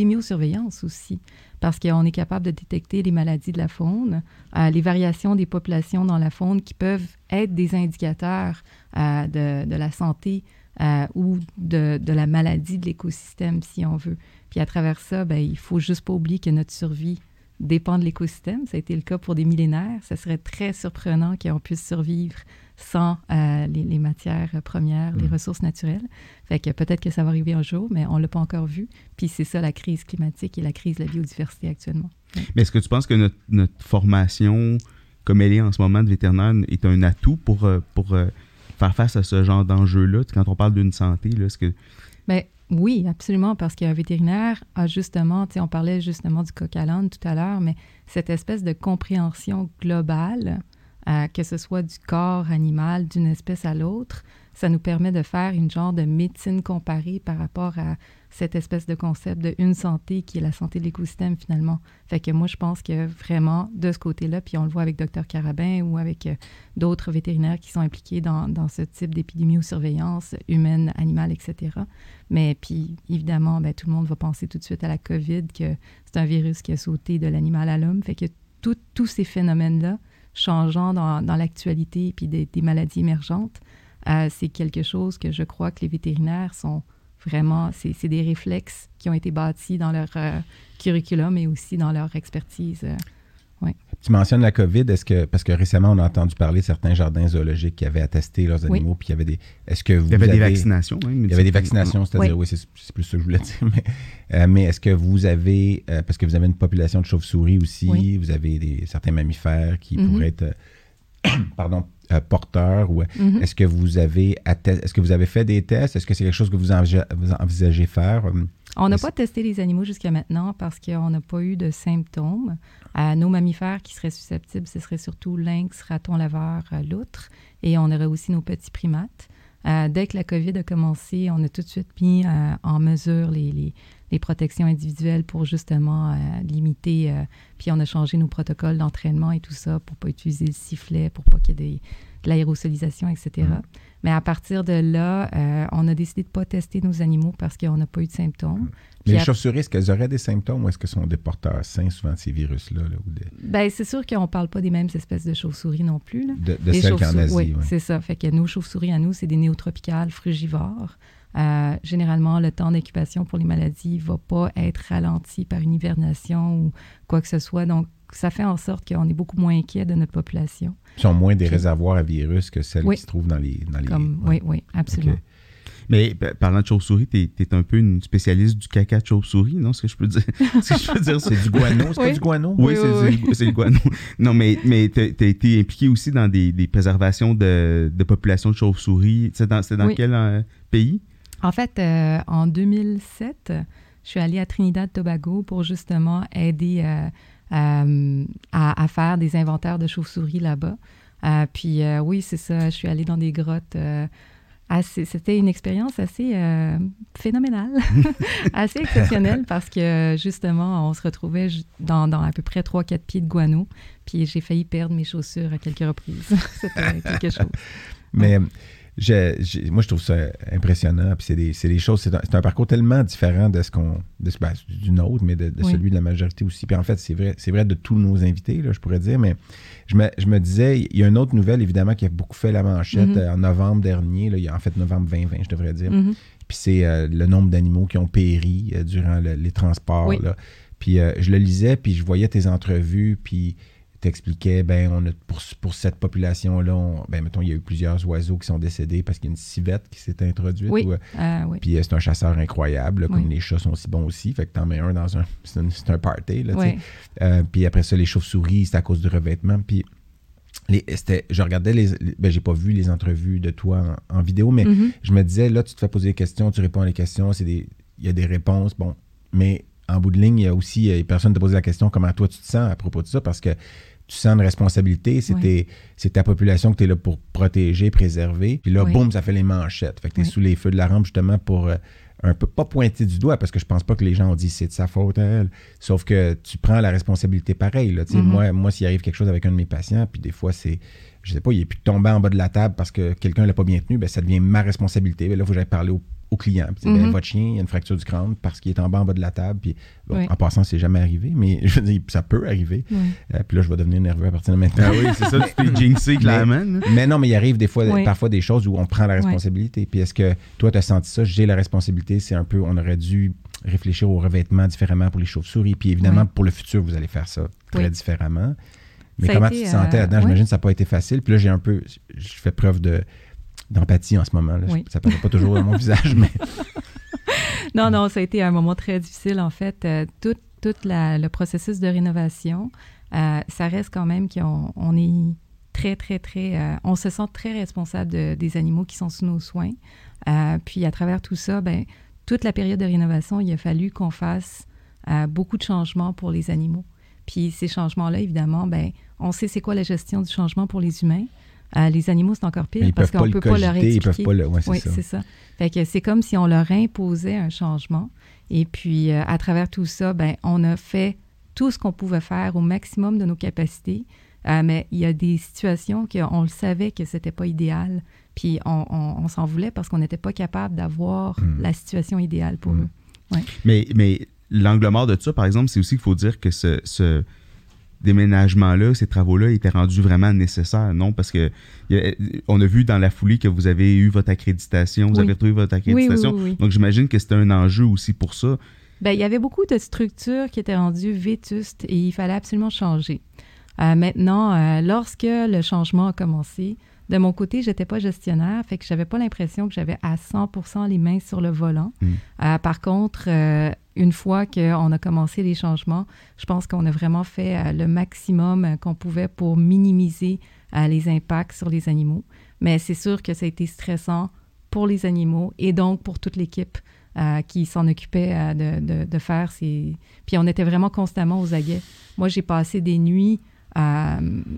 d'épidémiosurveillance aussi, parce qu'on est capable de détecter les maladies de la faune, euh, les variations des populations dans la faune qui peuvent être des indicateurs euh, de, de la santé euh, ou de, de la maladie de l'écosystème, si on veut. Puis à travers ça, ben, il faut juste pas oublier que notre survie dépend de l'écosystème. Ça a été le cas pour des millénaires. Ça serait très surprenant qu'on puisse survivre sans euh, les, les matières premières, les Mm. ressources naturelles. Fait que peut-être que ça va arriver un jour, mais on l'a pas encore vu. Puis c'est ça la crise climatique et la crise de la biodiversité actuellement. Mais est-ce que tu penses que notre, notre formation, comme elle est en ce moment de vétérinaire, est un atout pour, euh, pour euh, faire face à ce genre d'enjeu-là? Quand on parle d'une santé, là, que... Mais oui, absolument, parce qu'un vétérinaire a justement, on parlait justement du coq à tout à l'heure, mais cette espèce de compréhension globale que ce soit du corps animal, d'une espèce à l'autre, ça nous permet de faire une genre de médecine comparée par rapport à cette espèce de concept de une santé qui est la santé de l'écosystème finalement. Fait que moi, je pense que vraiment de ce côté-là, puis on le voit avec Dr Carabin ou avec euh, d'autres vétérinaires qui sont impliqués dans, dans ce type d'épidémie-surveillance humaine, animale, etc. Mais puis évidemment, ben, tout le monde va penser tout de suite à la COVID, que c'est un virus qui a sauté de l'animal à l'homme. Fait que tous ces phénomènes-là, changeant dans, dans l'actualité puis des, des, maladies émergentes, euh, c'est quelque chose que je crois que les vétérinaires sont Vraiment, c'est des réflexes qui ont été bâtis dans leur euh, curriculum et aussi dans leur expertise. Euh, tu mentionnes la COVID, est-ce que parce que récemment on a entendu parler de certains jardins zoologiques qui avaient attesté leurs animaux, puis il y avait des. Est-ce que vous il y avait des vaccinations, oui. Il y avait des vaccinations, c'est-à-dire oui, c'est plus ça que je voulais dire. Mais, euh, mais est-ce que vous avez parce que vous avez une population de chauves-souris aussi, vous avez des, certains mammifères qui mm-hmm. pourraient être pardon euh, porteur ou mm-hmm. est-ce que vous avez est-ce que vous avez fait des tests? Est-ce que c'est quelque chose que vous, envisagez faire? On n'a pas testé les animaux jusqu'à maintenant parce qu'on n'a pas eu de symptômes. Euh, nos mammifères qui seraient susceptibles, ce serait surtout lynx, raton laveur, euh, loutre, et on aurait aussi nos petits primates. dès que la COVID a commencé, on a tout de suite mis en mesure les, les, protections individuelles pour justement limiter. puis on a changé nos protocoles d'entraînement et tout ça pour pas utiliser le sifflet, pour pas qu'il y ait des, de l'aérosolisation, etc. Mm. Mais à partir de là, euh, on a décidé de ne pas tester nos animaux parce qu'on n'a pas eu de symptômes. Mais les chauves-souris, est-ce qu'elles auraient des symptômes ou est-ce que ce sont des porteurs sains, souvent, de ces virus-là? Bien, c'est sûr qu'on ne parle pas des mêmes espèces de chauves-souris non plus. De, celles qu'en Asie, oui. c'est ça. Fait que nos chauves-souris à nous, c'est des néotropicales frugivores. Euh, généralement, le temps d'incubation pour les maladies ne va pas être ralenti par une hibernation ou quoi que ce soit. Donc, ça fait en sorte qu'on est beaucoup moins inquiet de notre population. Ils sont moins des réservoirs à virus que celles qui se trouvent dans les... Dans les... Oui, oui, absolument. Mais parlant de chauve-souris, tu es, un peu une spécialiste du caca de chauve-souris, non? Ce que je peux dire, c'est du guano. C'est pas du guano? Oui, c'est du guano. Non, mais, mais tu as, été impliqué aussi dans des, préservations de, de populations de chauve-souris. C'est dans, dans quel euh, pays? En fait, euh, en 2007, je suis allée à Trinidad-Tobago pour justement aider euh, euh, à, faire des inventaires de chauves-souris là-bas. Puis oui, c'est ça, je suis allée dans des grottes. C'était une expérience assez phénoménale, assez exceptionnelle parce que justement, on se retrouvait dans, dans à peu près 3-4 pieds de guano. Puis j'ai failli perdre mes chaussures à quelques reprises. C'était quelque chose. Mais moi, je trouve ça impressionnant. Puis c'est des, des, choses, c'est un, parcours tellement différent de ce qu'on, ben, du nôtre, mais de, celui de la majorité aussi. Puis en fait, c'est vrai, c'est vrai de tous nos invités, là, je pourrais dire. Mais je me, je me, disais, il y a une autre nouvelle, évidemment, qui a beaucoup fait la manchette mm-hmm. euh, en novembre dernier. Là, il y a, en fait, novembre 2020, je devrais dire. Mm-hmm. Puis c'est euh, le nombre d'animaux qui ont péri euh, durant les transports. Là. Puis je le lisais, puis je voyais tes entrevues, puis t'expliquais, ben, on a, pour, pour cette population-là, ben, mettons, il y a eu plusieurs oiseaux qui sont décédés parce qu'il y a une civette qui s'est introduite. Oui. Euh, ah, oui. Puis euh, c'est un chasseur incroyable, comme les chats sont aussi bons aussi. Fait que t'en mets un dans un. C'est un, party, là, euh, Puis après ça, les chauves-souris, c'est à cause du revêtement. Puis. Les, je regardais les. Ben, j'ai pas vu les entrevues de toi en, vidéo, mais mm-hmm. je me disais, là, tu te fais poser des questions, tu réponds à les questions, il y a des réponses, bon, mais en bout de ligne, il y a aussi, personne ne te pose la question comment toi tu te sens à propos de ça, parce que tu sens une responsabilité, c'est ta population que tu es là pour protéger, préserver. Puis là, boum, ça fait les manchettes. Fait que tu es sous les feux de la rampe justement pour euh, un peu, pas pointer du doigt, parce que je pense pas que les gens ont dit c'est de sa faute à elle. Sauf que tu prends la responsabilité pareil. Là, mm-hmm. Moi, moi s'il arrive quelque chose avec un de mes patients, puis des fois, c'est je sais pas, il est plus tombé en bas de la table parce que quelqu'un l'a pas bien tenu, ben ça devient ma responsabilité. Ben là, il faut que j'aille parler au au client. Puis, ben, mm-hmm. votre chien, il y a une fracture du crâne parce qu'il est en bas en bas de la table. Puis, En passant, c'est jamais arrivé, mais je veux dire, ça peut arriver. Euh, puis là, je vais devenir nerveux à partir de maintenant. Ah oui, c'est ça, tu t'es jinxé clairement. Mais, non, mais il arrive des fois, parfois des choses où on prend la responsabilité. Puis est-ce que toi, tu as senti ça? J'ai la responsabilité, c'est un peu, on aurait dû réfléchir au revêtement différemment pour les chauves-souris. Puis évidemment, pour le futur, vous allez faire ça très différemment. Mais comment tu te sentais euh, là-dedans? J'imagine que ça n'a pas été facile. Puis là, j'ai un peu, je fais preuve de d'empathie en ce moment. Là. Ça ne paraît pas toujours dans mon visage, mais non, non, ça a été un moment très difficile, en fait. Euh, tout, le processus de rénovation, euh, ça reste quand même qu'on on est très, très, très... Euh, on se sent très responsable des animaux qui sont sous nos soins. puis à travers tout ça, ben, toute la période de rénovation, il a fallu qu'on fasse beaucoup de changements pour les animaux. Puis ces changements-là, évidemment, ben, on sait c'est quoi la gestion du changement pour les humains. Euh, les animaux, c'est encore pire parce qu'on ne le peut pas leur cogiter, ils expliquer. peuvent pas le. Ouais, c'est Oui, ça. c'est ça. Fait que c'est comme si on leur imposait un changement. Et puis, euh, à travers tout ça, ben, on a fait tout ce qu'on pouvait faire au maximum de nos capacités. Euh, mais il y a des situations qu'on le savait que c'était pas idéal. Puis on, on- on s'en voulait parce qu'on n'était pas capable d'avoir Mm. la situation idéale pour eux. Mais, mais l'angle mort de ça, par exemple, c'est aussi qu'il faut dire que ce, ce déménagement-là, ces travaux-là étaient rendus vraiment nécessaires, non? Parce que a- on a vu dans la foulée que vous avez eu votre accréditation, vous Oui. avez retrouvé votre accréditation. oui, oui. Donc j'imagine que c'était un enjeu aussi pour ça. Ben, il y avait beaucoup de structures qui étaient rendues vétustes et il fallait absolument changer. Euh, maintenant, euh, lorsque le changement a commencé, de mon côté, j'étais pas gestionnaire, fait que j'avais pas l'impression que j'avais à 100% les mains sur le volant. Mm. Euh, par contre, euh, une fois qu'on a commencé les changements, je pense qu'on a vraiment fait euh, le maximum qu'on pouvait pour minimiser les impacts sur les animaux. Mais c'est sûr que ça a été stressant pour les animaux et donc pour toute l'équipe euh, qui s'en occupait euh, de, de- de faire ces... Puis on était vraiment constamment aux aguets. Moi, j'ai passé des nuits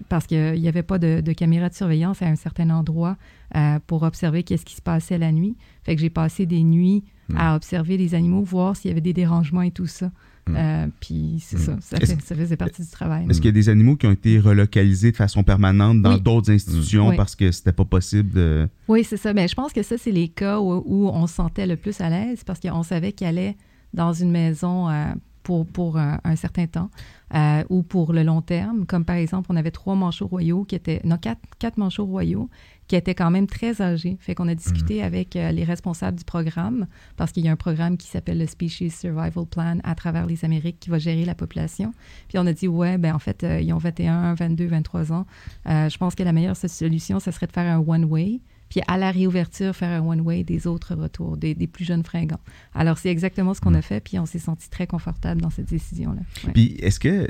parce qu'il n'y avait pas de, de caméra de surveillance à un certain endroit euh, pour observer qu'est-ce qui se passait la nuit. Fait que j'ai passé des nuits Mm. à observer les animaux, voir s'il y avait des dérangements et tout ça. Mm. Euh, puis c'est Mm. ça, ça, Est-ce- fait- ça faisait partie du travail. Est-ce qu'il y a des animaux qui ont été relocalisés de façon permanente dans Oui. d'autres institutions Oui. parce que c'était pas possible de. Oui, c'est ça. Mais je pense que ça, c'est les cas où, où on se sentait le plus à l'aise parce qu'on savait qu'il allait dans une maison euh, pour, pour un, un certain temps euh, ou pour le long terme. Comme par exemple, on avait trois manchots royaux qui étaient, non, quatre, quatre manchots royaux qui étaient quand même très âgés. Fait qu'on a discuté avec euh, les responsables du programme parce qu'il y a un programme qui s'appelle le Species Survival Plan à travers les Amériques qui va gérer la population. Puis on a dit, ouais, ben en fait, euh, ils ont 21, 22, 23 ans. Je pense que la meilleure solution, ce serait de faire un one-way puis à la réouverture, faire un one-way des autres retours, des, des plus jeunes fringants. Alors, c'est exactement ce qu'on a fait, puis on s'est senti très confortable dans cette décision-là. Ouais. Puis est-ce que. euh,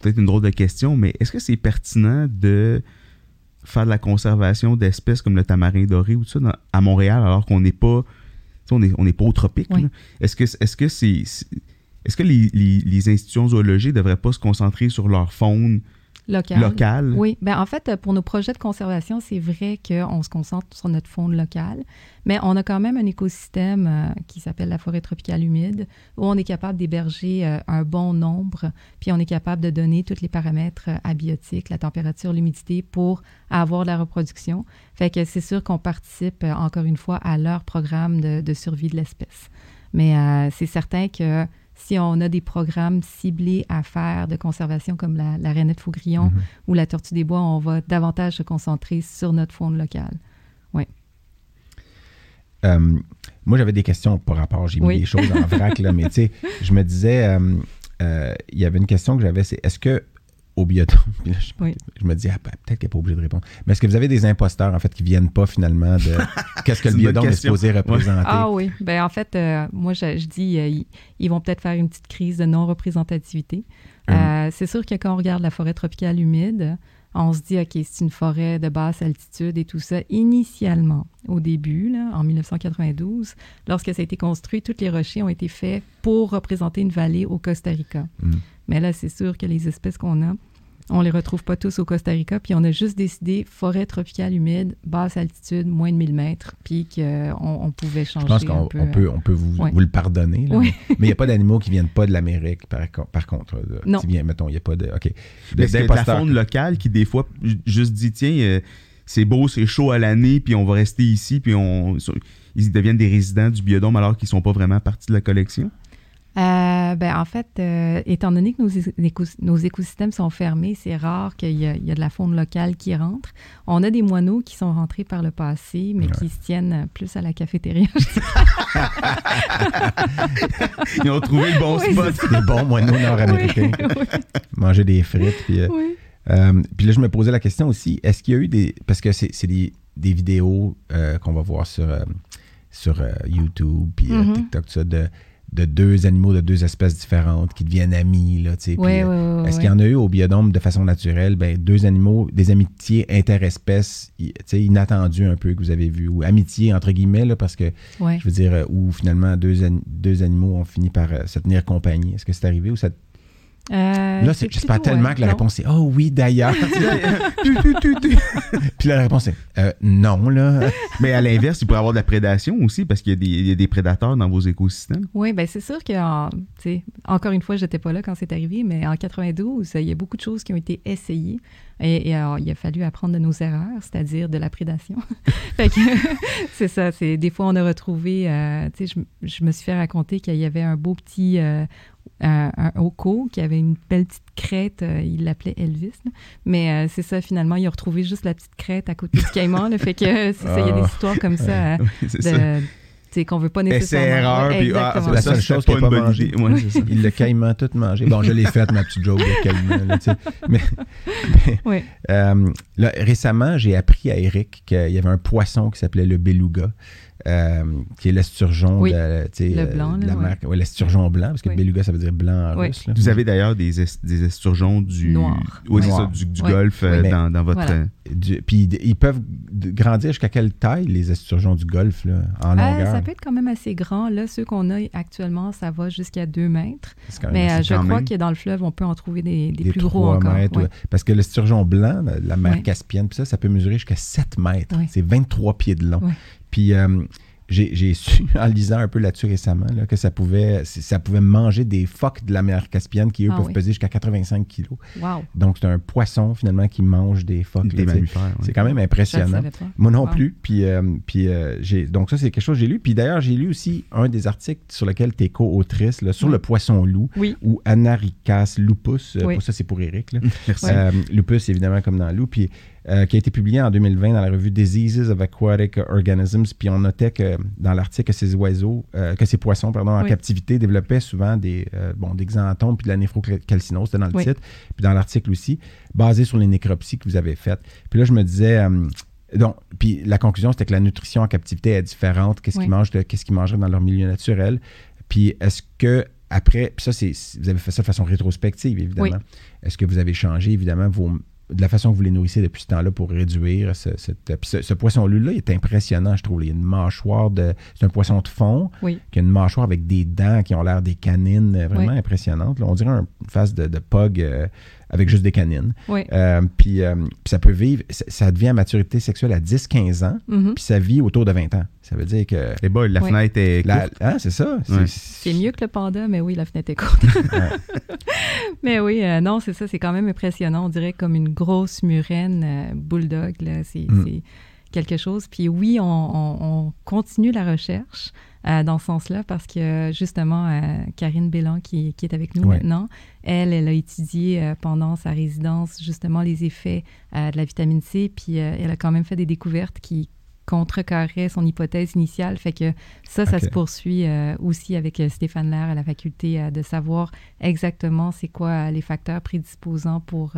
Peut-être une drôle de question, mais est-ce que c'est pertinent de faire de la conservation d'espèces comme le tamarin doré ou tout ça dans- à Montréal alors qu'on n'est pas. On n'est on pas au tropique. Oui. Est-ce que est-ce que c'est. Est-ce que les, les- les institutions zoologiques ne devraient pas se concentrer sur leur faune Local. Oui, ben en fait, pour nos projets de conservation, c'est vrai qu'on se concentre sur notre faune locale, mais on a quand même un écosystème euh, qui s'appelle la forêt tropicale humide, où on est capable d'héberger euh, un bon nombre, puis on est capable de donner tous les paramètres euh, abiotiques, la température, l'humidité, pour avoir de la reproduction. Fait que c'est sûr qu'on participe, euh, encore une fois, à leur programme de, de survie de l'espèce. Mais euh, c'est certain que si on a des programmes ciblés à faire de conservation comme la, la rainette faugrillon Mhm. ou la tortue des bois, on va davantage se concentrer sur notre faune locale. Euh, moi, j'avais des questions par rapport, j'ai mis Oui. des choses en vrac, là, mais tu sais, je me disais, euh, euh, il y avait une question que j'avais, c'est est-ce que au biotome, puis là, je, Oui. je me dis, ah, ben, peut-être qu'elle n'est pas obligée de répondre, mais est-ce que vous avez des imposteurs, en fait, qui viennent pas finalement de qu'est-ce que le biodôme est supposé représenter? Ah oui, ben en fait, euh, moi je, je dis, euh, ils, ils vont peut-être faire une petite crise de non-représentativité. Euh, c'est sûr que quand on regarde la forêt tropicale humide, on se dit, OK, c'est une forêt de basse altitude et tout ça. Initialement, au début, là, en 1992, lorsque ça a été construit, tous les rochers ont été faits pour représenter une vallée au Costa Rica. Mm. Mais là, c'est sûr que les espèces qu'on a, on les retrouve pas tous au Costa Rica, puis on a juste décidé forêt tropicale humide, basse altitude, moins de 1000 mètres, puis qu'on on pouvait changer Je pense qu'on peu. on peut, on peut vous, ouais. vous le pardonner. là, Oui. Mais mais il n'y a pas d'animaux qui viennent pas de l'Amérique, par, co- par contre. là. Non. Qui mettons, il n'y a pas de. OK. Mais de la D'imposteurs. faune locale qui, des fois, ju- juste dit tiens, euh, c'est beau, c'est chaud à l'année, puis on va rester ici, puis on, ils deviennent des résidents du biodôme alors qu'ils sont pas vraiment partie de la collection? Euh, ben, en fait, euh, étant donné que nos, éco- nos écosystèmes sont fermés, c'est rare qu'il y, a- il y a de la faune locale qui rentre. On a des moineaux qui sont rentrés par le passé, mais Ouais. qui se tiennent plus à la cafétéria. Ils ont trouvé le bon Oui, spot. Des bons moineaux nord-américains. Oui, Manger des frites. Puis, euh, oui. Euh, puis là, je me posais la question aussi, est-ce qu'il y a eu des... Parce que c'est des, des vidéos euh, qu'on va voir sur, euh, sur euh, YouTube, puis euh, Mhm. TikTok, tout ça, de, de deux animaux de deux espèces différentes qui deviennent amis, là, Oui, euh, oui, oui, Est-ce qu'il y en a eu au biodôme de façon naturelle, ben, deux animaux, des amitiés interespèces, inattendues un peu que vous avez vues, ou amitiés entre guillemets, là, parce que, je veux dire, euh, où finalement deux, an- deux animaux ont fini par euh, se tenir compagnie. Est-ce que c'est arrivé ou ça... Euh, Là, c'est- j'espère tellement ouais, que la non. réponse est Oh oui, d'ailleurs. Puis là, la réponse est Euh, Non, là. Mais à l'inverse, il pourrait y avoir de la prédation aussi parce qu'il y, a des- il y a des prédateurs dans vos écosystèmes. Oui, ben c'est sûr que, en- encore une fois, j'étais pas là quand c'est arrivé, mais en 92, il y a beaucoup de choses qui ont été essayées. Et, et alors, il a fallu apprendre de nos erreurs, c'est-à-dire de la prédation. fait que c'est ça. C'est des fois on a retrouvé. euh, tu sais, je, je me suis fait raconter qu'il y avait un beau petit euh, un, qui avait une belle petite crête. euh, il l'appelait Elvis. là. Mais euh, c'est ça. Finalement, il a retrouvé juste la petite crête à côté du caïman. là. fait que c'est ça. Il y a des Ah. histoires comme ça. euh, ça. de, sais, qu'on veut pas nécessairement. Essai-erreur, Ouais, puis ah, c'est la seule chose qu'il a une pas mangé. Ouais, c'est ça. Il l'a quasiment tout mangé. Bon, je l'ai faite, ma petite joke de là, sais. mais euh, là, récemment, j'ai appris à Eric qu'il y avait un poisson qui s'appelait le beluga. Euh, qui est l'esturgeon Oui, de, le euh, blanc, de la ouais. marque. Ouais, l'esturgeon blanc, parce que Oui. beluga, ça veut dire blanc en Oui. russe. là. Vous avez d'ailleurs des, est- des esturgeons du. Noir. Oui, c'est Noir. ça, du, du Ouais. golfe euh, dans, dans votre. Voilà. Du- puis ils peuvent grandir jusqu'à quelle taille, les esturgeons du golfe, là, en Euh, longueur? ça peut être quand même assez grand. Là, ceux qu'on a actuellement, ça va jusqu'à 2 mètres. C'est quand même Mais je crois même. que dans le fleuve, on peut en trouver des, des des plus gros 3 encore. mètres. ouais. ouais. Parce que l'esturgeon blanc, la, mer Ouais. Caspienne, puis ça, ça peut mesurer jusqu'à 7 mètres. Ouais. C'est 23 pieds de long. Puis euh, j'ai su, en lisant un peu là-dessus récemment, là, que ça pouvait, ça pouvait manger des phoques de la mer Caspienne qui, eux, Ah peuvent oui. peser jusqu'à 85 kilos. Wow. Donc, c'est un poisson, finalement, qui mange des phoques. des mammifères. C'est quand même impressionnant. Moi non Wow. plus. Puis, euh, puis euh, j'ai, donc ça, c'est quelque chose que j'ai lu. Puis d'ailleurs, j'ai lu aussi un des articles sur lequel tu es co-autrice, sur Oui. le poisson-loup, Oui. ou Anaricas lupus. Euh, Oui. pour ça, c'est pour Eric. là. Merci. Euh, lupus, évidemment, comme dans loup. Puis euh, qui a été publié en 2020 dans la revue Diseases of Aquatic Organisms. Puis on notait que dans l'article que ces oiseaux, euh, que ces poissons, pardon, en Oui. captivité développaient souvent des, euh, bon, des xanthomes puis de la néphrocalcinose, c'était dans le Oui. titre, puis dans l'article aussi, basé sur les nécropsies que vous avez faites. Puis là, je me disais, euh, donc, puis la conclusion, c'était que la nutrition en captivité est différente. Qu'est-ce Oui. qu'ils mangent, qu'est-ce qu'ils mangeraient dans leur milieu naturel. Puis est-ce que après, puis ça, c'est, vous avez fait ça de façon rétrospective, évidemment. Est-ce que vous avez changé, évidemment, vos, de la façon que vous les nourrissez depuis ce temps-là pour réduire ce, cette- puis ce, ce poisson-là est impressionnant, je trouve. Il y a une mâchoire de. C'est un poisson de fond Oui. qui a une mâchoire avec des dents qui ont l'air des canines euh, vraiment Oui. impressionnantes. là. on dirait un- une face de, de pug euh, avec juste des canines. Oui. Euh, puis, euh, puis ça peut vivre, ça, ça devient à maturité sexuelle à 10-15 ans, Mhm. puis ça vit autour de 20 ans. Ça veut dire que. Les boys, la Oui. fenêtre est la- courte. hein, c'est ça. C'est mieux que le panda, mais oui, la fenêtre est courte. mais oui, euh, non, c'est ça, c'est quand même impressionnant. On dirait comme une grosse murène euh, bulldog. là. C'est Mm. c'est quelque chose. Puis oui, on, on- on continue la recherche euh, dans ce sens-là parce que justement, euh, Karine Bélan, qui, qui est avec nous Ouais. maintenant, elle, elle a étudié euh, pendant sa résidence justement les effets de la vitamine C. Puis elle a quand même fait des découvertes qui contrecarraient son hypothèse initiale. Fait que ça, ça se poursuit aussi avec Stéphane Lair à la faculté de savoir exactement c'est quoi les facteurs prédisposants pour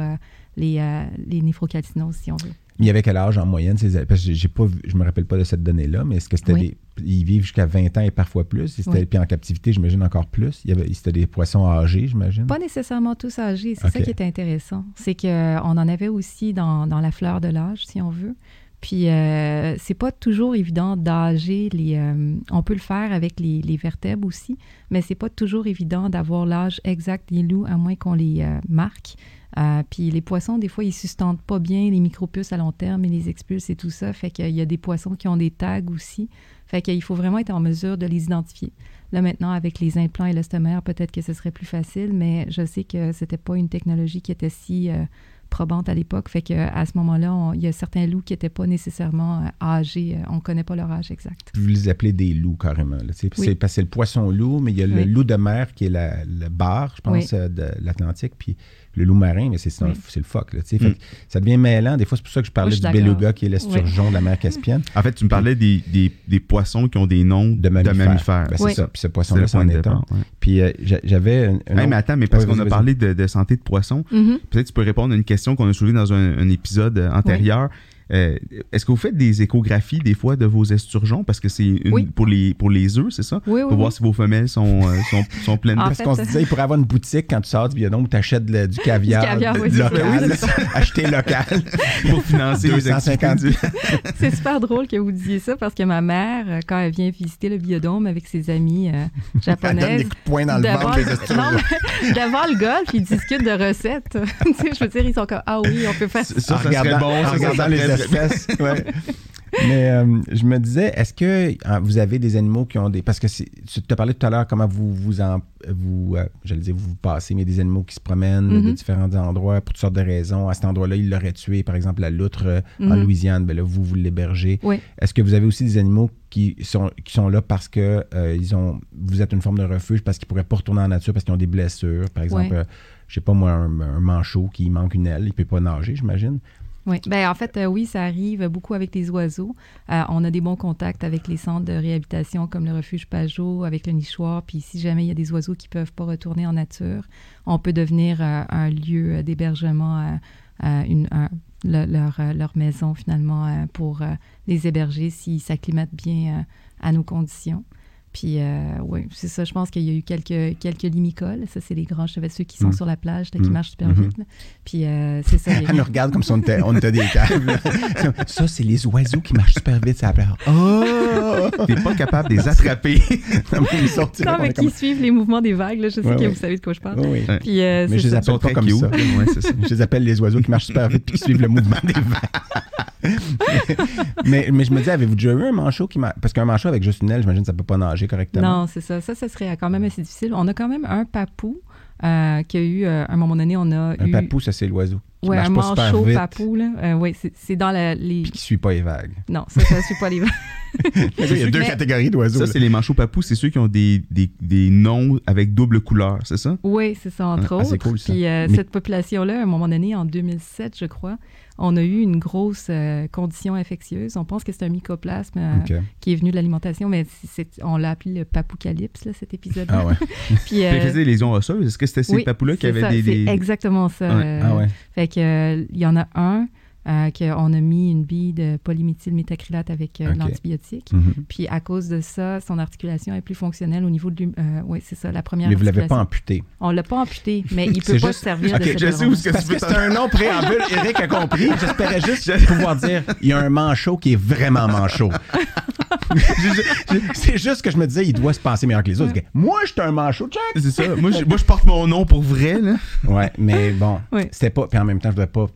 les, les néphrocalcinoses, si on veut. Il y avait quel âge en moyenne? Ces, parce que j'ai pas, vu- je me rappelle pas de cette donnée-là, mais est-ce que c'était Oui. des. Ils vivent jusqu'à 20 ans et parfois plus. Et Oui. Puis en captivité, j'imagine encore plus? Il y avait, c'était des poissons âgés, j'imagine? Pas nécessairement tous âgés, c'est ça qui est intéressant. C'est qu'on en avait aussi dans, dans la fleur de l'âge, si on veut. Puis, euh, c'est pas toujours évident d'âger les. euh, on peut le faire avec les, les vertèbres aussi, mais c'est pas toujours évident d'avoir l'âge exact des loups, à moins qu'on les euh, marque. Euh, puis les poissons, des fois, ils sustentent pas bien les micropuces à long terme, ils les expulsent et tout ça. Fait qu'il y a des poissons qui ont des tags aussi. Fait qu'il faut vraiment être en mesure de les identifier. Là, maintenant, avec les implants et l'estomère, peut-être que ce serait plus facile, mais je sais que c'était pas une technologie qui était si euh, probante à l'époque. Fait que à ce moment-là, il y a certains loups qui n'étaient pas nécessairement euh, âgés. Euh, On ne connaît pas leur âge exact. Vous les appelez des loups carrément. Oui. C'est parce que c'est le poisson loup, mais il y a le loup de mer qui est la- le bar, je pense, Oui. de l'Atlantique. Puis le loup marin, mais c'est, Oui. le phoque. Là, tu sais. Fait Mm. ça devient mêlant. Des fois, c'est pour ça que je parlais je du beluga qui est l'esturgeon de la mer Caspienne. En fait, tu me parlais des, des, des poissons qui ont des noms De mammifères. Ben, c'est Oui. ça. Puis ce C'est le poisson-là, c'en de est un. Puis euh, j'a- j'avais un, un Hey, mais attends, mais parce Ouais, qu'on a parlé de, de santé de poissons, Mhm. peut-être tu peux répondre à une question qu'on a soulevée dans un, un épisode euh, antérieur. Euh, Est-ce que vous faites des échographies des fois de vos esturgeons? Parce que c'est Oui. pour, les, pour les œufs, c'est ça? Oui, oui, Pour voir si vos femelles sont, euh, sont, sont pleines En. Parce qu'on se euh, disait, il pourrait avoir une boutique quand tu sors du biodôme où tu achètes du caviar, Du caviar, de- local, acheté local. pour financer les 250 activités. C'est super drôle que vous disiez ça parce que ma mère, euh, quand elle vient visiter le biodôme avec ses amis euh, Elle donne des japonaises, coups de poing dans le ventre des non, esturgeons. devant le golf, ils discutent de recettes. tu sais, je veux dire, ils sont comme Ah oui, on peut faire ça. Ça, ça serait bon. en ça, ça regardant les ouais. Mais euh, je me disais, est-ce que euh, vous avez des animaux qui ont des. Parce que tu te parlais tout à l'heure comment vous vous en. Vous, euh, j'allais dire, vous vous passez, mais des animaux qui se promènent de Mhm. différents endroits pour toutes sortes de raisons. À cet endroit-là, ils l'auraient tué, par exemple, la loutre euh, en Mhm. Louisiane. Ben là, vous, vous l'hébergez. Oui. Est-ce que vous avez aussi des animaux qui sont, qui sont là parce que ils ont, vous êtes une forme de refuge, parce qu'ils pourraient pas retourner en nature, parce qu'ils ont des blessures? Par exemple, euh, je sais pas moi, un, un manchot qui manque une aile, il peut pas nager, j'imagine. Oui. Ben, en fait, euh, oui, ça arrive beaucoup avec les oiseaux. Euh, on a des bons contacts avec les centres de réhabilitation comme le refuge Pajot, avec le nichoir. Puis si jamais il y a des oiseaux qui ne peuvent pas retourner en nature, on peut devenir euh, un lieu d'hébergement, leur, leur maison finalement pour les héberger s'ils s'acclimatent bien à nos conditions. Puis, euh, oui, c'est ça. Je pense qu'il y a eu quelques, quelques limicoles. Ça, c'est les grands ceux qui sont Mm. sur la plage, là, qui Mm. marchent super Mhm. vite. là. Puis, euh, c'est ça. Elle nous regarde comme si on était, on était des caves. là. ça, c'est les oiseaux qui marchent super vite sur la plage. Oh! T'es pas capable de les attraper. Non, mais ils sortent, là, Non, on mais qui comme- suivent les mouvements des vagues. Là. Je sais Ouais, que ouais. vous savez de quoi je parle. Ouais. Puis, euh, Mais je les appelle pas comme ça. Ça. Je les appelle les oiseaux qui marchent super vite et qui suivent le mouvement des vagues. mais, mais je me dis, avez-vous déjà eu un manchot qui m'a. Parce qu'un manchot avec juste une aile, j'imagine ça peut pas nager correctement. Non, c'est ça. Ça, ça serait quand même assez difficile. On a quand même un papou euh, qui a eu, euh, à un moment donné, on a Un eu... papou, ça, c'est l'oiseau. Qui Ouais, marche un pas super manchot vite. papou, là. Euh, oui, c'est- c'est dans la, les... Puis qui suit pas les vagues. Non, ça, ça suit pas les vagues. Il y a deux Mais- catégories d'oiseaux. Ça, c'est les manchots papous, c'est ceux qui ont des, des, des noms avec double couleur, c'est ça? Oui, c'est ça, entre Ah, autres. c'est cool, ça. Puis euh, Mais- cette population-là, à un moment donné, en 2007, je crois, on a eu une grosse euh, condition infectieuse. On pense que c'est un mycoplasme euh, qui est venu de l'alimentation, mais on l'a appelé le papoucalypse, là, cet épisode-là. Ah ouais. Puis, euh, des lésions osseuses. Est-ce que c'était ces oui, papous-là qui avaient ça, des. C'est des- exactement ça. Ouais. euh, Ah ouais. Fait que euh, il y en a un euh, qu'on a mis une bille de polyméthylmétacrylate avec euh, de l'antibiotique. Mhm. Puis à cause de ça, son articulation est plus fonctionnelle au niveau de euh, oui, c'est ça, la première Mais vous l'avez pas amputé. On l'a pas amputé, mais il C'est peut pas juste- se servir Ok, de cette je sais où ce que c'est un nom préambule, Eric a compris. J'espérais juste pouvoir dire il y a un manchot qui est vraiment manchot. C'est juste que je me disais, il doit se penser meilleur que les autres. Moi, je suis un manchot, check! C'est ça. Moi je, porte mon nom pour vrai, là. Ouais, mais bon, Oui. c'était pas. Puis en même temps, je voulais pas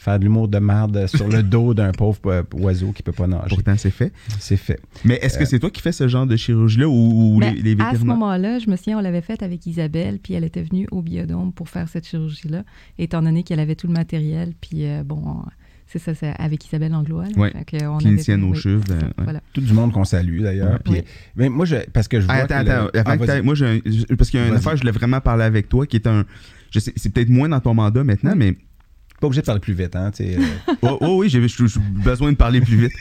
faire de l'humour de merde sur le dos d'un pauvre euh, oiseau qui peut pas nager. Pourtant, c'est fait. C'est fait. Mais est-ce que c'est toi qui fais ce genre de chirurgie-là ou, ou Mais les, les à ce vétérinaires? moment-là, je me souviens, on l'avait faite avec Isabelle, puis elle était venue au biodôme pour faire cette chirurgie-là, étant donné qu'elle avait tout le matériel, puis euh, bon, on- c'est ça, c'est avec Isabelle Anglois. là. Ouais. Fait que on Clinicienne avait- au oui, euh, ouais. Voilà. Tout du monde qu'on salue d'ailleurs. Puis, Oui. mais moi, je, parce que je vois. Ah, attends, que le- attends. Ah, Avant que moi, j'ai un- je- parce qu'il y a une affaire, je voulais vraiment parler avec toi qui est un. C'est peut-être moins dans ton mandat maintenant, mais. Pas obligé de parler plus vite, hein. tu sais, euh, Oh, oh oui, j'ai besoin de parler plus vite.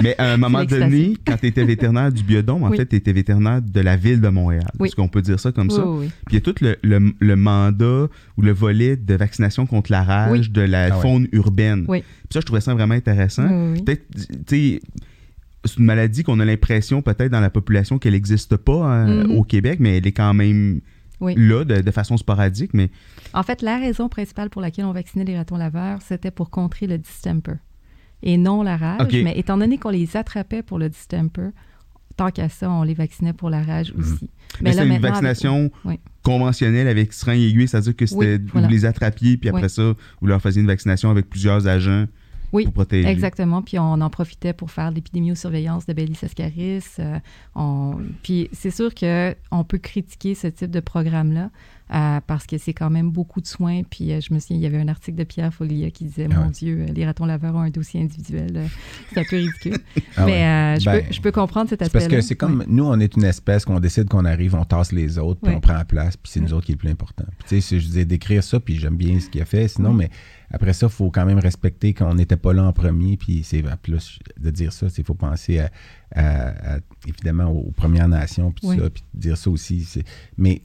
Mais à un moment donné, quand tu étais vétérinaire du biodôme, en Oui. fait, tu étais vétérinaire de la ville de Montréal. Oui. Est-ce qu'on peut dire ça comme Oui, ça? oui, oui. Puis il y a tout le, le- le mandat ou le volet de vaccination contre la rage Oui. de la Ah ouais. faune urbaine. Oui. Puis ça, je trouvais ça vraiment intéressant. Oui, oui, oui. Peut-être, tu sais, c'est une maladie qu'on a l'impression peut-être dans la population qu'elle n'existe pas euh, Mhm. au Québec, mais elle est quand même Oui. là de, de façon sporadique. Mais En fait, la raison principale pour laquelle on vaccinait les ratons laveurs, c'était pour contrer le distemper et non la rage. Mais étant donné qu'on les attrapait pour le distemper, tant qu'à ça, on les vaccinait pour la rage aussi. Mais c'est une avec- vaccination Oui. conventionnelle avec seringue et aiguille, c'est-à-dire que c'était Oui, voilà. vous les attrapiez, puis après Oui. ça, vous leur faisiez une vaccination avec plusieurs agents Oui, pour protéger. Exactement. Puis on en profitait pour faire l'épidémiosurveillance de Bellis ascaris. euh, on- Puis c'est sûr qu'on peut critiquer ce type de programme-là euh, parce que c'est quand même beaucoup de soins. Puis euh, je me souviens, il y avait un article de Pierre Foglia qui disait Ah Mon ouais. Dieu, euh, les ratons laveurs ont un dossier individuel. euh, C'est un peu ridicule. Ah Mais ouais. je, Ben, peux, je peux comprendre cet C'est aspect-là. parce que c'est comme, Ouais. nous, on est une espèce qu'on décide qu'on arrive, on tasse les autres, puis on prend la place, puis c'est nous autres qui est le plus important. Puis, tu sais, je disais d'écrire ça, puis j'aime bien ce qu'il a fait, sinon, mais après ça, il faut quand même respecter qu'on n'était pas là en premier, puis c'est là, de dire ça, il faut penser à, à- à, évidemment aux Premières Nations, puis ça, puis dire ça aussi. Mais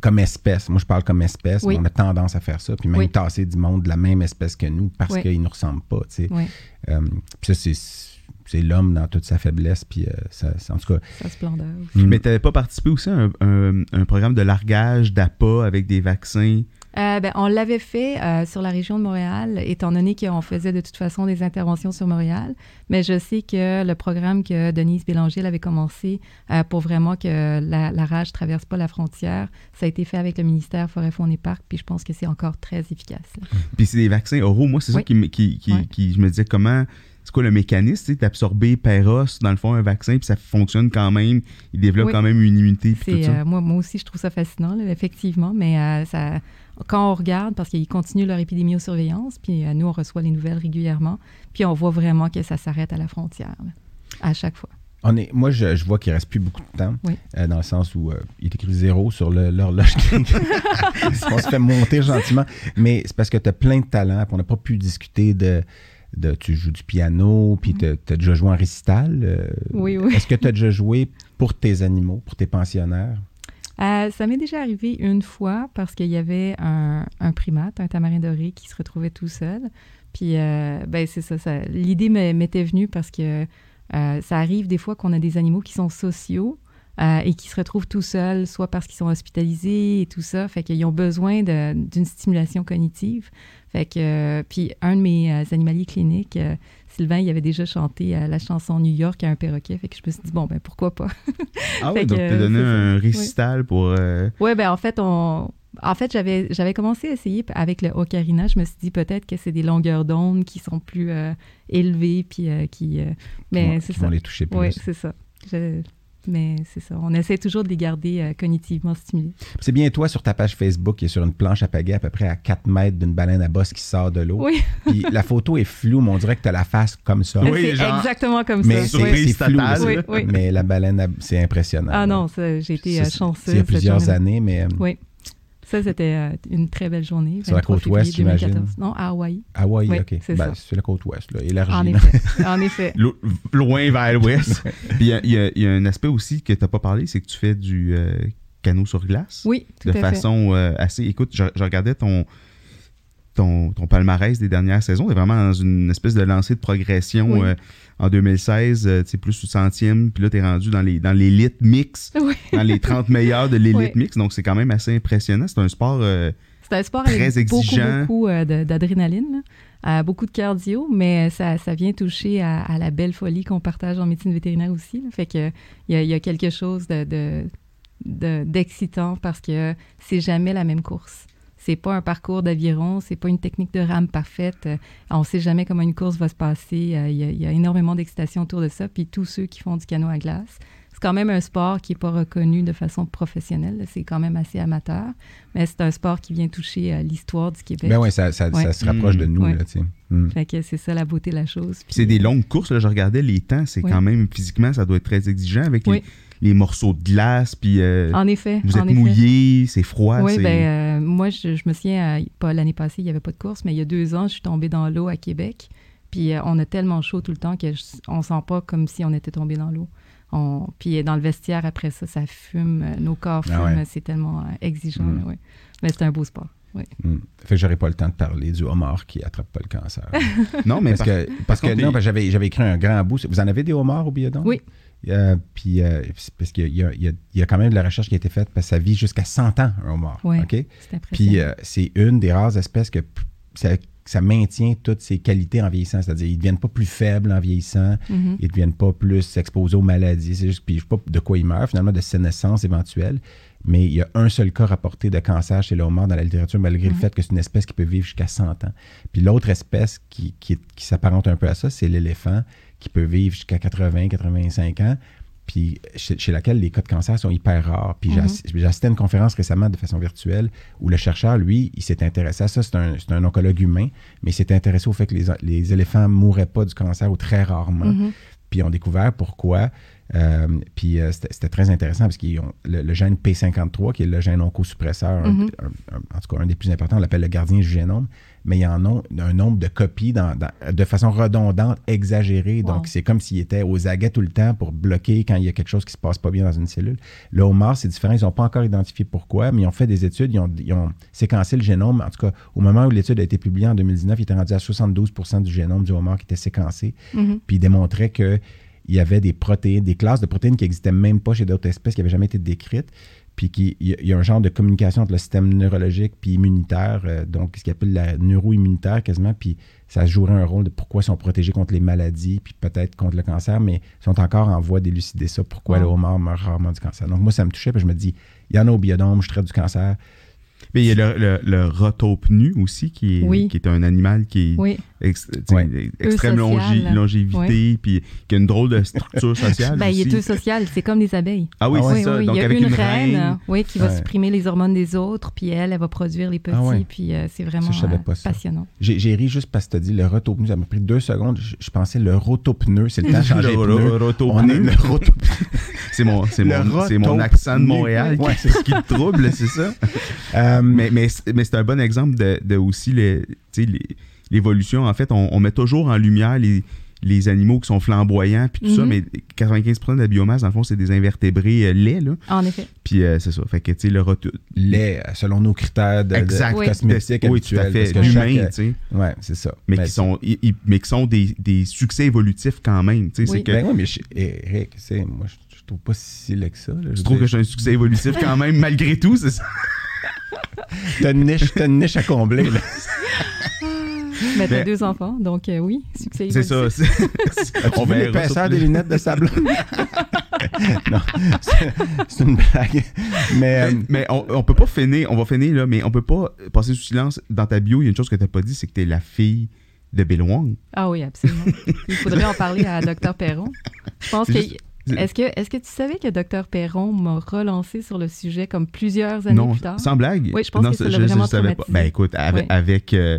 comme espèce, moi je parle comme espèce, Oui. on a tendance à faire ça, puis même Oui. tasser du monde de la même espèce que nous parce Oui. qu'ils ne nous ressemblent pas. tu sais. Oui, Euh, puis ça, c'est- c'est l'homme dans toute sa faiblesse, puis euh, ça, ça- en tout cas, sa splendeur. aussi. Mais tu n'avais pas participé aussi à un, un- un programme de largage d'appât avec des vaccins? Euh, ben, on l'avait fait euh, sur la région de Montréal, étant donné qu'on faisait de toute façon des interventions sur Montréal. Mais je sais que le programme que Denise Bélanger avait commencé euh, pour vraiment que la, la rage traverse pas la frontière, ça a été fait avec le ministère Forêt, Faune et Parc, puis je pense que c'est encore très efficace. là. Puis c'est des vaccins oraux. Moi, c'est ça qui, qui, qui, qui- je me disais comment. C'est quoi le mécanisme, tu sais, d'absorber per os, dans le fond, un vaccin, puis ça fonctionne quand même. Il développe Oui. quand même une immunité, puis tout C'est, ça? euh, moi, moi aussi, je trouve ça fascinant, là, effectivement, mais euh, ça, quand on regarde, parce qu'ils continuent leur épidémiosurveillance, puis euh, nous, on reçoit les nouvelles régulièrement, puis on voit vraiment que ça s'arrête à la frontière, là, à chaque fois. on est, moi je, je vois qu'il ne reste plus beaucoup de temps, Oui. euh, dans le sens où euh, il est écrit zéro sur l'horloge. on se fait monter gentiment, mais c'est parce que tu as plein de talents, puis on n'a pas pu discuter de. De- tu joues du piano, puis tu as déjà joué en récital. euh, Oui, oui. Est-ce que tu as déjà joué pour tes animaux, pour tes pensionnaires? Euh, ça m'est déjà arrivé une fois parce qu'il y avait un, un primate, un tamarin doré, qui se retrouvait tout seul. Puis, euh, ben, c'est ça. ça L'idée m'était venue parce que ça arrive des fois qu'on a des animaux qui sont sociaux euh, et qui se retrouvent tout seuls, soit parce qu'ils sont hospitalisés et tout ça. Fait qu'ils ont besoin d'une stimulation cognitive. Fait que, euh, puis, un de mes euh, animaliers cliniques, euh, Sylvain, il avait déjà chanté la chanson New York à un perroquet. Fait que je me suis dit, bon, ben pourquoi pas? ah ouais, donc tu donné un récital pour. Oui, ben en fait, on... En fait, j'avais, j'avais commencé à essayer avec le ocarina. Je me suis dit peut-être que c'est des longueurs d'onde qui sont plus élevées, puis qui... mais c'est ça. vont les toucher plus. Oui, c'est ça. Je- Mais c'est ça. On essaie toujours de les garder euh, cognitivement stimulés. C'est bien toi sur ta page Facebook qui est sur une planche à pagaie à peu près à 4 mètres d'une baleine à bosse qui sort de l'eau. Oui, Puis la photo est floue, mais on dirait que tu as la face comme ça. Oui, c'est genre- exactement comme mais ça. surprise c'est flou. Oui, oui. Mais la baleine, à- c'est impressionnant. Ah là. non, ça, j'ai été euh, c'est Il y a plusieurs années, mais euh, Oui. Ça, c'était euh, une très belle journée. Sur la 23 côte ouest, j'imagine. 2014. Non, à Hawaï. Hawaï, Oui, OK. c'est Ben, ça. c'est la côte ouest, là, élargie. En là. effet. en effet. lo- loin vers l'ouest. Puis il y a- y, y un aspect aussi que tu n'as pas parlé, c'est que tu fais du euh, canot sur glace. Oui, tout de à fait. façon euh, assez. Écoute, je, je regardais ton, ton, ton palmarès des dernières saisons. Tu es vraiment dans une espèce de lancée de progression. Oui. euh, en 2016, euh, tu sais, plus sous centième, puis là, tu es rendu dans les dans l'élite mix, Oui. dans les 30 meilleurs de l'élite Oui. mix. Donc, c'est quand même assez impressionnant. C'est un sport. euh, C'est un sport Très avec exigeant. beaucoup, beaucoup euh, d'adrénaline. Euh, beaucoup de cardio, mais ça, ça vient toucher à, à la belle folie qu'on partage en médecine vétérinaire aussi. là. Fait que il y a, il y a quelque chose de, de- de- d'excitant parce que c'est jamais la même course. C'est pas un parcours d'aviron, c'est pas une technique de rame parfaite. Euh, On sait jamais comment une course va se passer. Euh, Il y, y a énormément d'excitation autour de ça. Puis tous ceux qui font du canot à glace, c'est quand même un sport qui n'est pas reconnu de façon professionnelle. C'est quand même assez amateur. Mais c'est un sport qui vient toucher euh, l'histoire du Québec. Ben ouais, ça, ça, Ouais. ça se rapproche de nous, Ouais. là. Mm. Fait que c'est ça la beauté de la chose. Puis, c'est des longues courses. Là, je regardais les temps. C'est Oui. quand même, physiquement, ça doit être très exigeant avec Oui. les, les morceaux de glace. Puis euh, En effet. vous êtes mouillé, c'est froid. Oui, ben, euh, moi, je, je me souviens, euh, pas l'année passée, il n'y avait pas de course, mais il y a deux ans, je suis tombée dans l'eau à Québec. Puis euh, on a tellement chaud tout le temps qu'on ne sent pas comme si on était tombé dans l'eau. On- Puis dans le vestiaire, après ça, ça fume, nos corps fument, Ah ouais. c'est tellement euh, exigeant. Mm. ouais. Mais c'est un beau sport. Oui. Mm. Fait que j'aurais pas le temps de parler du homard qui attrape pas le cancer. Non, mais parce par- que, parce que non, j'avais, j'avais écrit un grand bout. Vous en avez des homards au biodon? Oui. Euh, puis, euh, parce qu'il y a, y y quand même de la recherche qui a été faite parce que ça vit jusqu'à 100 ans, un homard. Impressionnant. Puis, euh, c'est une des rares espèces que ça, ça maintient toutes ses qualités en vieillissant. C'est-à-dire, ils ne deviennent pas plus faibles en vieillissant. Mhm. Ils ne deviennent pas plus exposés aux maladies. C'est juste, puis je sais pas de quoi ils meurent, finalement, de sénescence éventuelle. Mais il y a un seul cas rapporté de cancer chez le homard dans la littérature, malgré le Mhm. fait que c'est une espèce qui peut vivre jusqu'à 100 ans. Puis l'autre espèce qui, qui, qui s'apparente un peu à ça, c'est l'éléphant, qui peut vivre jusqu'à 80, 85 ans, puis chez, chez laquelle les cas de cancer sont hyper rares. Puis j'ai assi- j'ai assisté à une conférence récemment de façon virtuelle où le chercheur, lui, il s'est intéressé à ça. C'est un, oncologue humain, mais il s'est intéressé au fait que les, les éléphants mourraient pas du cancer ou très rarement Mhm. puis ils ont découvert pourquoi Euh, puis euh, c'était très intéressant parce que le, le gène P53, qui est le gène oncosuppresseur, Mhm. un- un- en tout cas un des plus importants, on l'appelle le gardien du génome, mais il y en a un nombre de copies dans- dans- de façon redondante, exagérée. Wow. Donc c'est comme s'il était aux aguets tout le temps pour bloquer quand il y a quelque chose qui se passe pas bien dans une cellule. Le homard, c'est différent. Ils n'ont pas encore identifié pourquoi, mais ils ont fait des études, ils ont, ils ont séquencé le génome. En tout cas, au moment où l'étude a été publiée en 2019, il était rendu à 72% du génome du homard qui était séquencé. Mhm. Puis il démontrait qu'il y avait des protéines, des classes de protéines qui n'existaient même pas chez d'autres espèces, qui n'avaient jamais été décrites. Puis qu'il y, a- il y a un genre de communication entre le système neurologique puis immunitaire, euh, donc ce qu'on appelle la neuro-immunitaire quasiment. Puis ça jouerait un rôle de pourquoi ils sont protégés contre les maladies, puis peut-être contre le cancer, mais ils sont encore en voie d'élucider ça, pourquoi Wow. le homard meurt rarement du cancer. Donc moi, ça me touchait, puis je me dis, il y en a au biodôme, je traite du cancer. Mais il y a le, le, le rotopnu aussi, qui est, Oui. qui est un animal qui est Oui, ex- tu sais, Ouais. extrême longévité, puis qui a une drôle de structure sociale. ben, il est tout social, c'est comme les abeilles. Ah oui, Ah c'est oui, ça. oui, Donc il y a avec une, une, reine, reine. oui, qui va Ouais. supprimer les hormones des autres, puis elle, elle va produire les petits, Ah ouais. puis euh, c'est vraiment euh, passionnant. J'ai ri juste parce que tu as dit le rotopneu, ça m'a pris deux secondes. Je, je pensais le rotopneu, c'est le temps de changer de Le pneu. ro- rotopneu. On est le rotopneu. C'est mon, c'est Le mon, c'est mon rotopnu. accent de Montréal qui, qui te trouble, c'est ça? Euh, Mais, mais, c'est- mais c'est un bon exemple de, de aussi les- tu sais, les- l'évolution. En fait, on, on met toujours en lumière les, les animaux qui sont flamboyants, puis tout ça, Mhm. mais 95% de la biomasse, dans le fond, c'est des invertébrés euh, laids, là. En effet. Puis euh, c'est ça. Fait que, tu sais, le roto... lait, euh, selon nos critères de, de Exact. Oui. cosmétiques Oui, tout à habituels. fait. parce que chaque, Humain, tu sais. Ouais, c'est ça. Mais, Ben, qui sont, mais qui sont des, des succès évolutifs quand même. Tu sais, Oui. c'est que Ben oui, mais je- Eric, c'est, moi, je, je trouve pas si laid que ça. là. Je je veux trouve que suis un succès évolutif quand même, malgré tout, c'est ça? T'as une niche, t'as une niche à combler. Là. Mais t'as deux enfants, donc euh, oui, succès. C'est ça. On verra l'épaisseur ça des lunettes de sa blonde? non, c'est, une blague. Mais, euh, Mais, mais on, on peut pas finir, on va finir là, mais on peut pas passer sous silence. Dans ta bio, il y a une chose que t'as pas dit, c'est que t'es la fille de Bill Wong. Ah oui, absolument. Il faudrait en parler à Dr Perron. Je pense juste- Est-ce que, est que tu savais que Dr Perron m'a relancé sur le sujet comme plusieurs années non, plus tard? sans blague? Oui, je pense non, que ça je- je vraiment savais pas. Ben écoute, avec, Oui. avec, euh,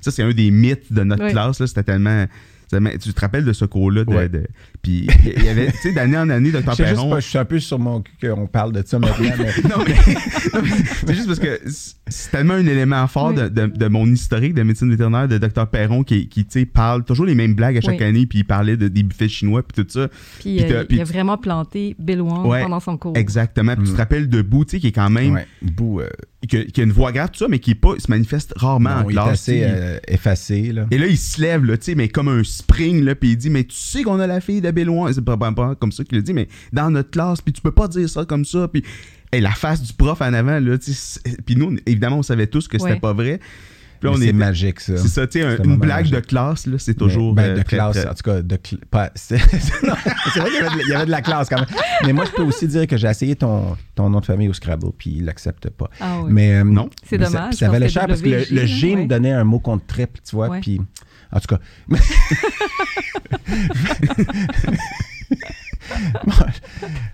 ça c'est un des mythes de notre Oui. classe là, c'était tellement tellement- tu te rappelles de ce cours-là de, Ouais. de- puis il y avait tu sais d'année en année Dr juste Perron pas, je suis un peu sur mon cul qu'on parle de ça maintenant. mais- non, mais, non, mais c'est juste parce que c'est- tellement un élément fort Oui. de, de- de mon historique de médecine vétérinaire de Dr Perron qui, qui tu sais, parle toujours les mêmes blagues à chaque Oui. année, puis il parlait de, des buffets chinois, puis tout ça. Puis, Puis euh, puis il a vraiment planté Bill Wong Ouais, pendant son cours. Exactement. Puis tu Mm. te rappelles de Boo, tu sais, qui est quand même. Ouais, Bou, euh, Qui, a, qui a une voix grave, tout ça, mais qui est pas, il se manifeste rarement en bon, il est classe. assez tu sais. euh, effacé. Là. Et là, il se lève, là, tu sais, mais comme un spring, là, puis il dit, mais tu sais qu'on a la fille de Wong. C'est pas, pas, pas comme ça qu'il le dit, mais dans notre classe, puis tu peux pas dire ça comme ça, puis la face du prof en avant, là, puis nous, évidemment, on savait tous que c'était Ouais. pas vrai. Puis on c'est est, magique, ça. c'est ça, tu sais, un- une blague magique. de classe, là, c'est toujours. Mais, ben, euh, de classe, très- en tout cas, de cl- pas, c'est, vrai qu'il y avait, de, il y avait de la classe quand même. Mais moi, je peux aussi dire que j'ai essayé ton, ton nom de famille au Scrabble, puis il l'accepte pas. Ah oui. Mais euh, Non. C'est ça- dommage, puis Ça, parce valait cher parce que le, le là, G ouais. me donnait un mot contre triple, tu vois. Ouais. Puis, en tout cas.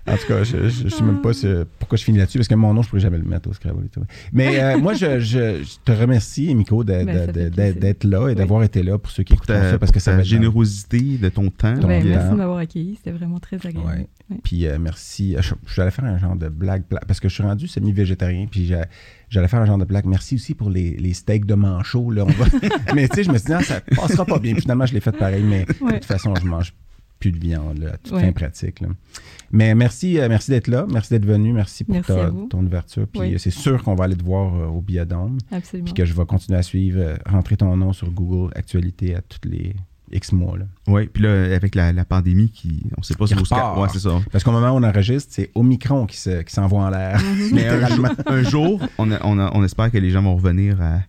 En tout cas, je, je sais même pas ce- pourquoi je finis là-dessus, parce que mon nom, je pourrais jamais le mettre au Scrabble. et tout. Mais euh, moi, je, je- je te remercie, Miko, Ben, d'être là et Oui. d'avoir été là pour ceux qui écoutent ça, parce que ça ta générosité de ton temps. Ton Ben, puis, temps. merci de m'avoir accueilli, c'était vraiment très agréable. Ouais. Ouais. Puis euh, merci. Je, je suis allé faire un genre de blague, parce que je suis rendu semi-végétarien, puis j'ai- j'allais faire un genre de blague. Merci aussi pour les, les steaks de manchot. Là, on va... mais tu sais, je me suis dit, non, ça passera pas bien. Puis finalement, je l'ai fait pareil, mais de toute façon, je mange plus de viande, là, à toute Ouais. fin pratique. là. Mais merci, euh, merci d'être là, merci d'être venu, merci pour Merci ta- ton ouverture. Puis Oui. euh, c'est sûr qu'on va aller te voir euh, au Biodôme, Absolument. puis que je vais continuer à suivre, euh, rentrer ton nom sur Google Actualité à tous les X mois. Là. Ouais, puis là, avec la, la pandémie, qui, on sait pas si au repart. Ouais, c'est ça. Parce qu'au moment où on enregistre, c'est Omicron qui se- qui s'envoie en l'air. Mhm. Mais un jour, un jour, on, a- on, a- on espère que les gens vont revenir à,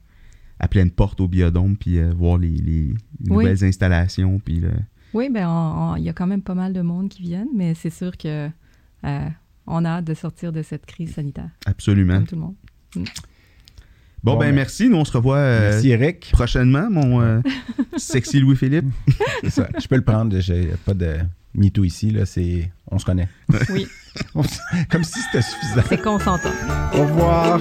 à pleine porte au biodôme puis euh, voir les, les nouvelles installations. Puis le- Oui, ben on- on- il y a quand même pas mal de monde qui viennent, mais c'est sûr que euh, on a hâte de sortir de cette crise sanitaire, absolument. comme tout le monde. Bon, Bon, ben ben, merci. Nous, on se revoit euh, Merci Eric. prochainement, mon euh, sexy Louis-Philippe. C'est ça. Je peux le prendre. J'ai pas de MeToo ici. Là. C'est... On se connaît. Oui, Comme si c'était suffisant. c'est consentant. Au revoir.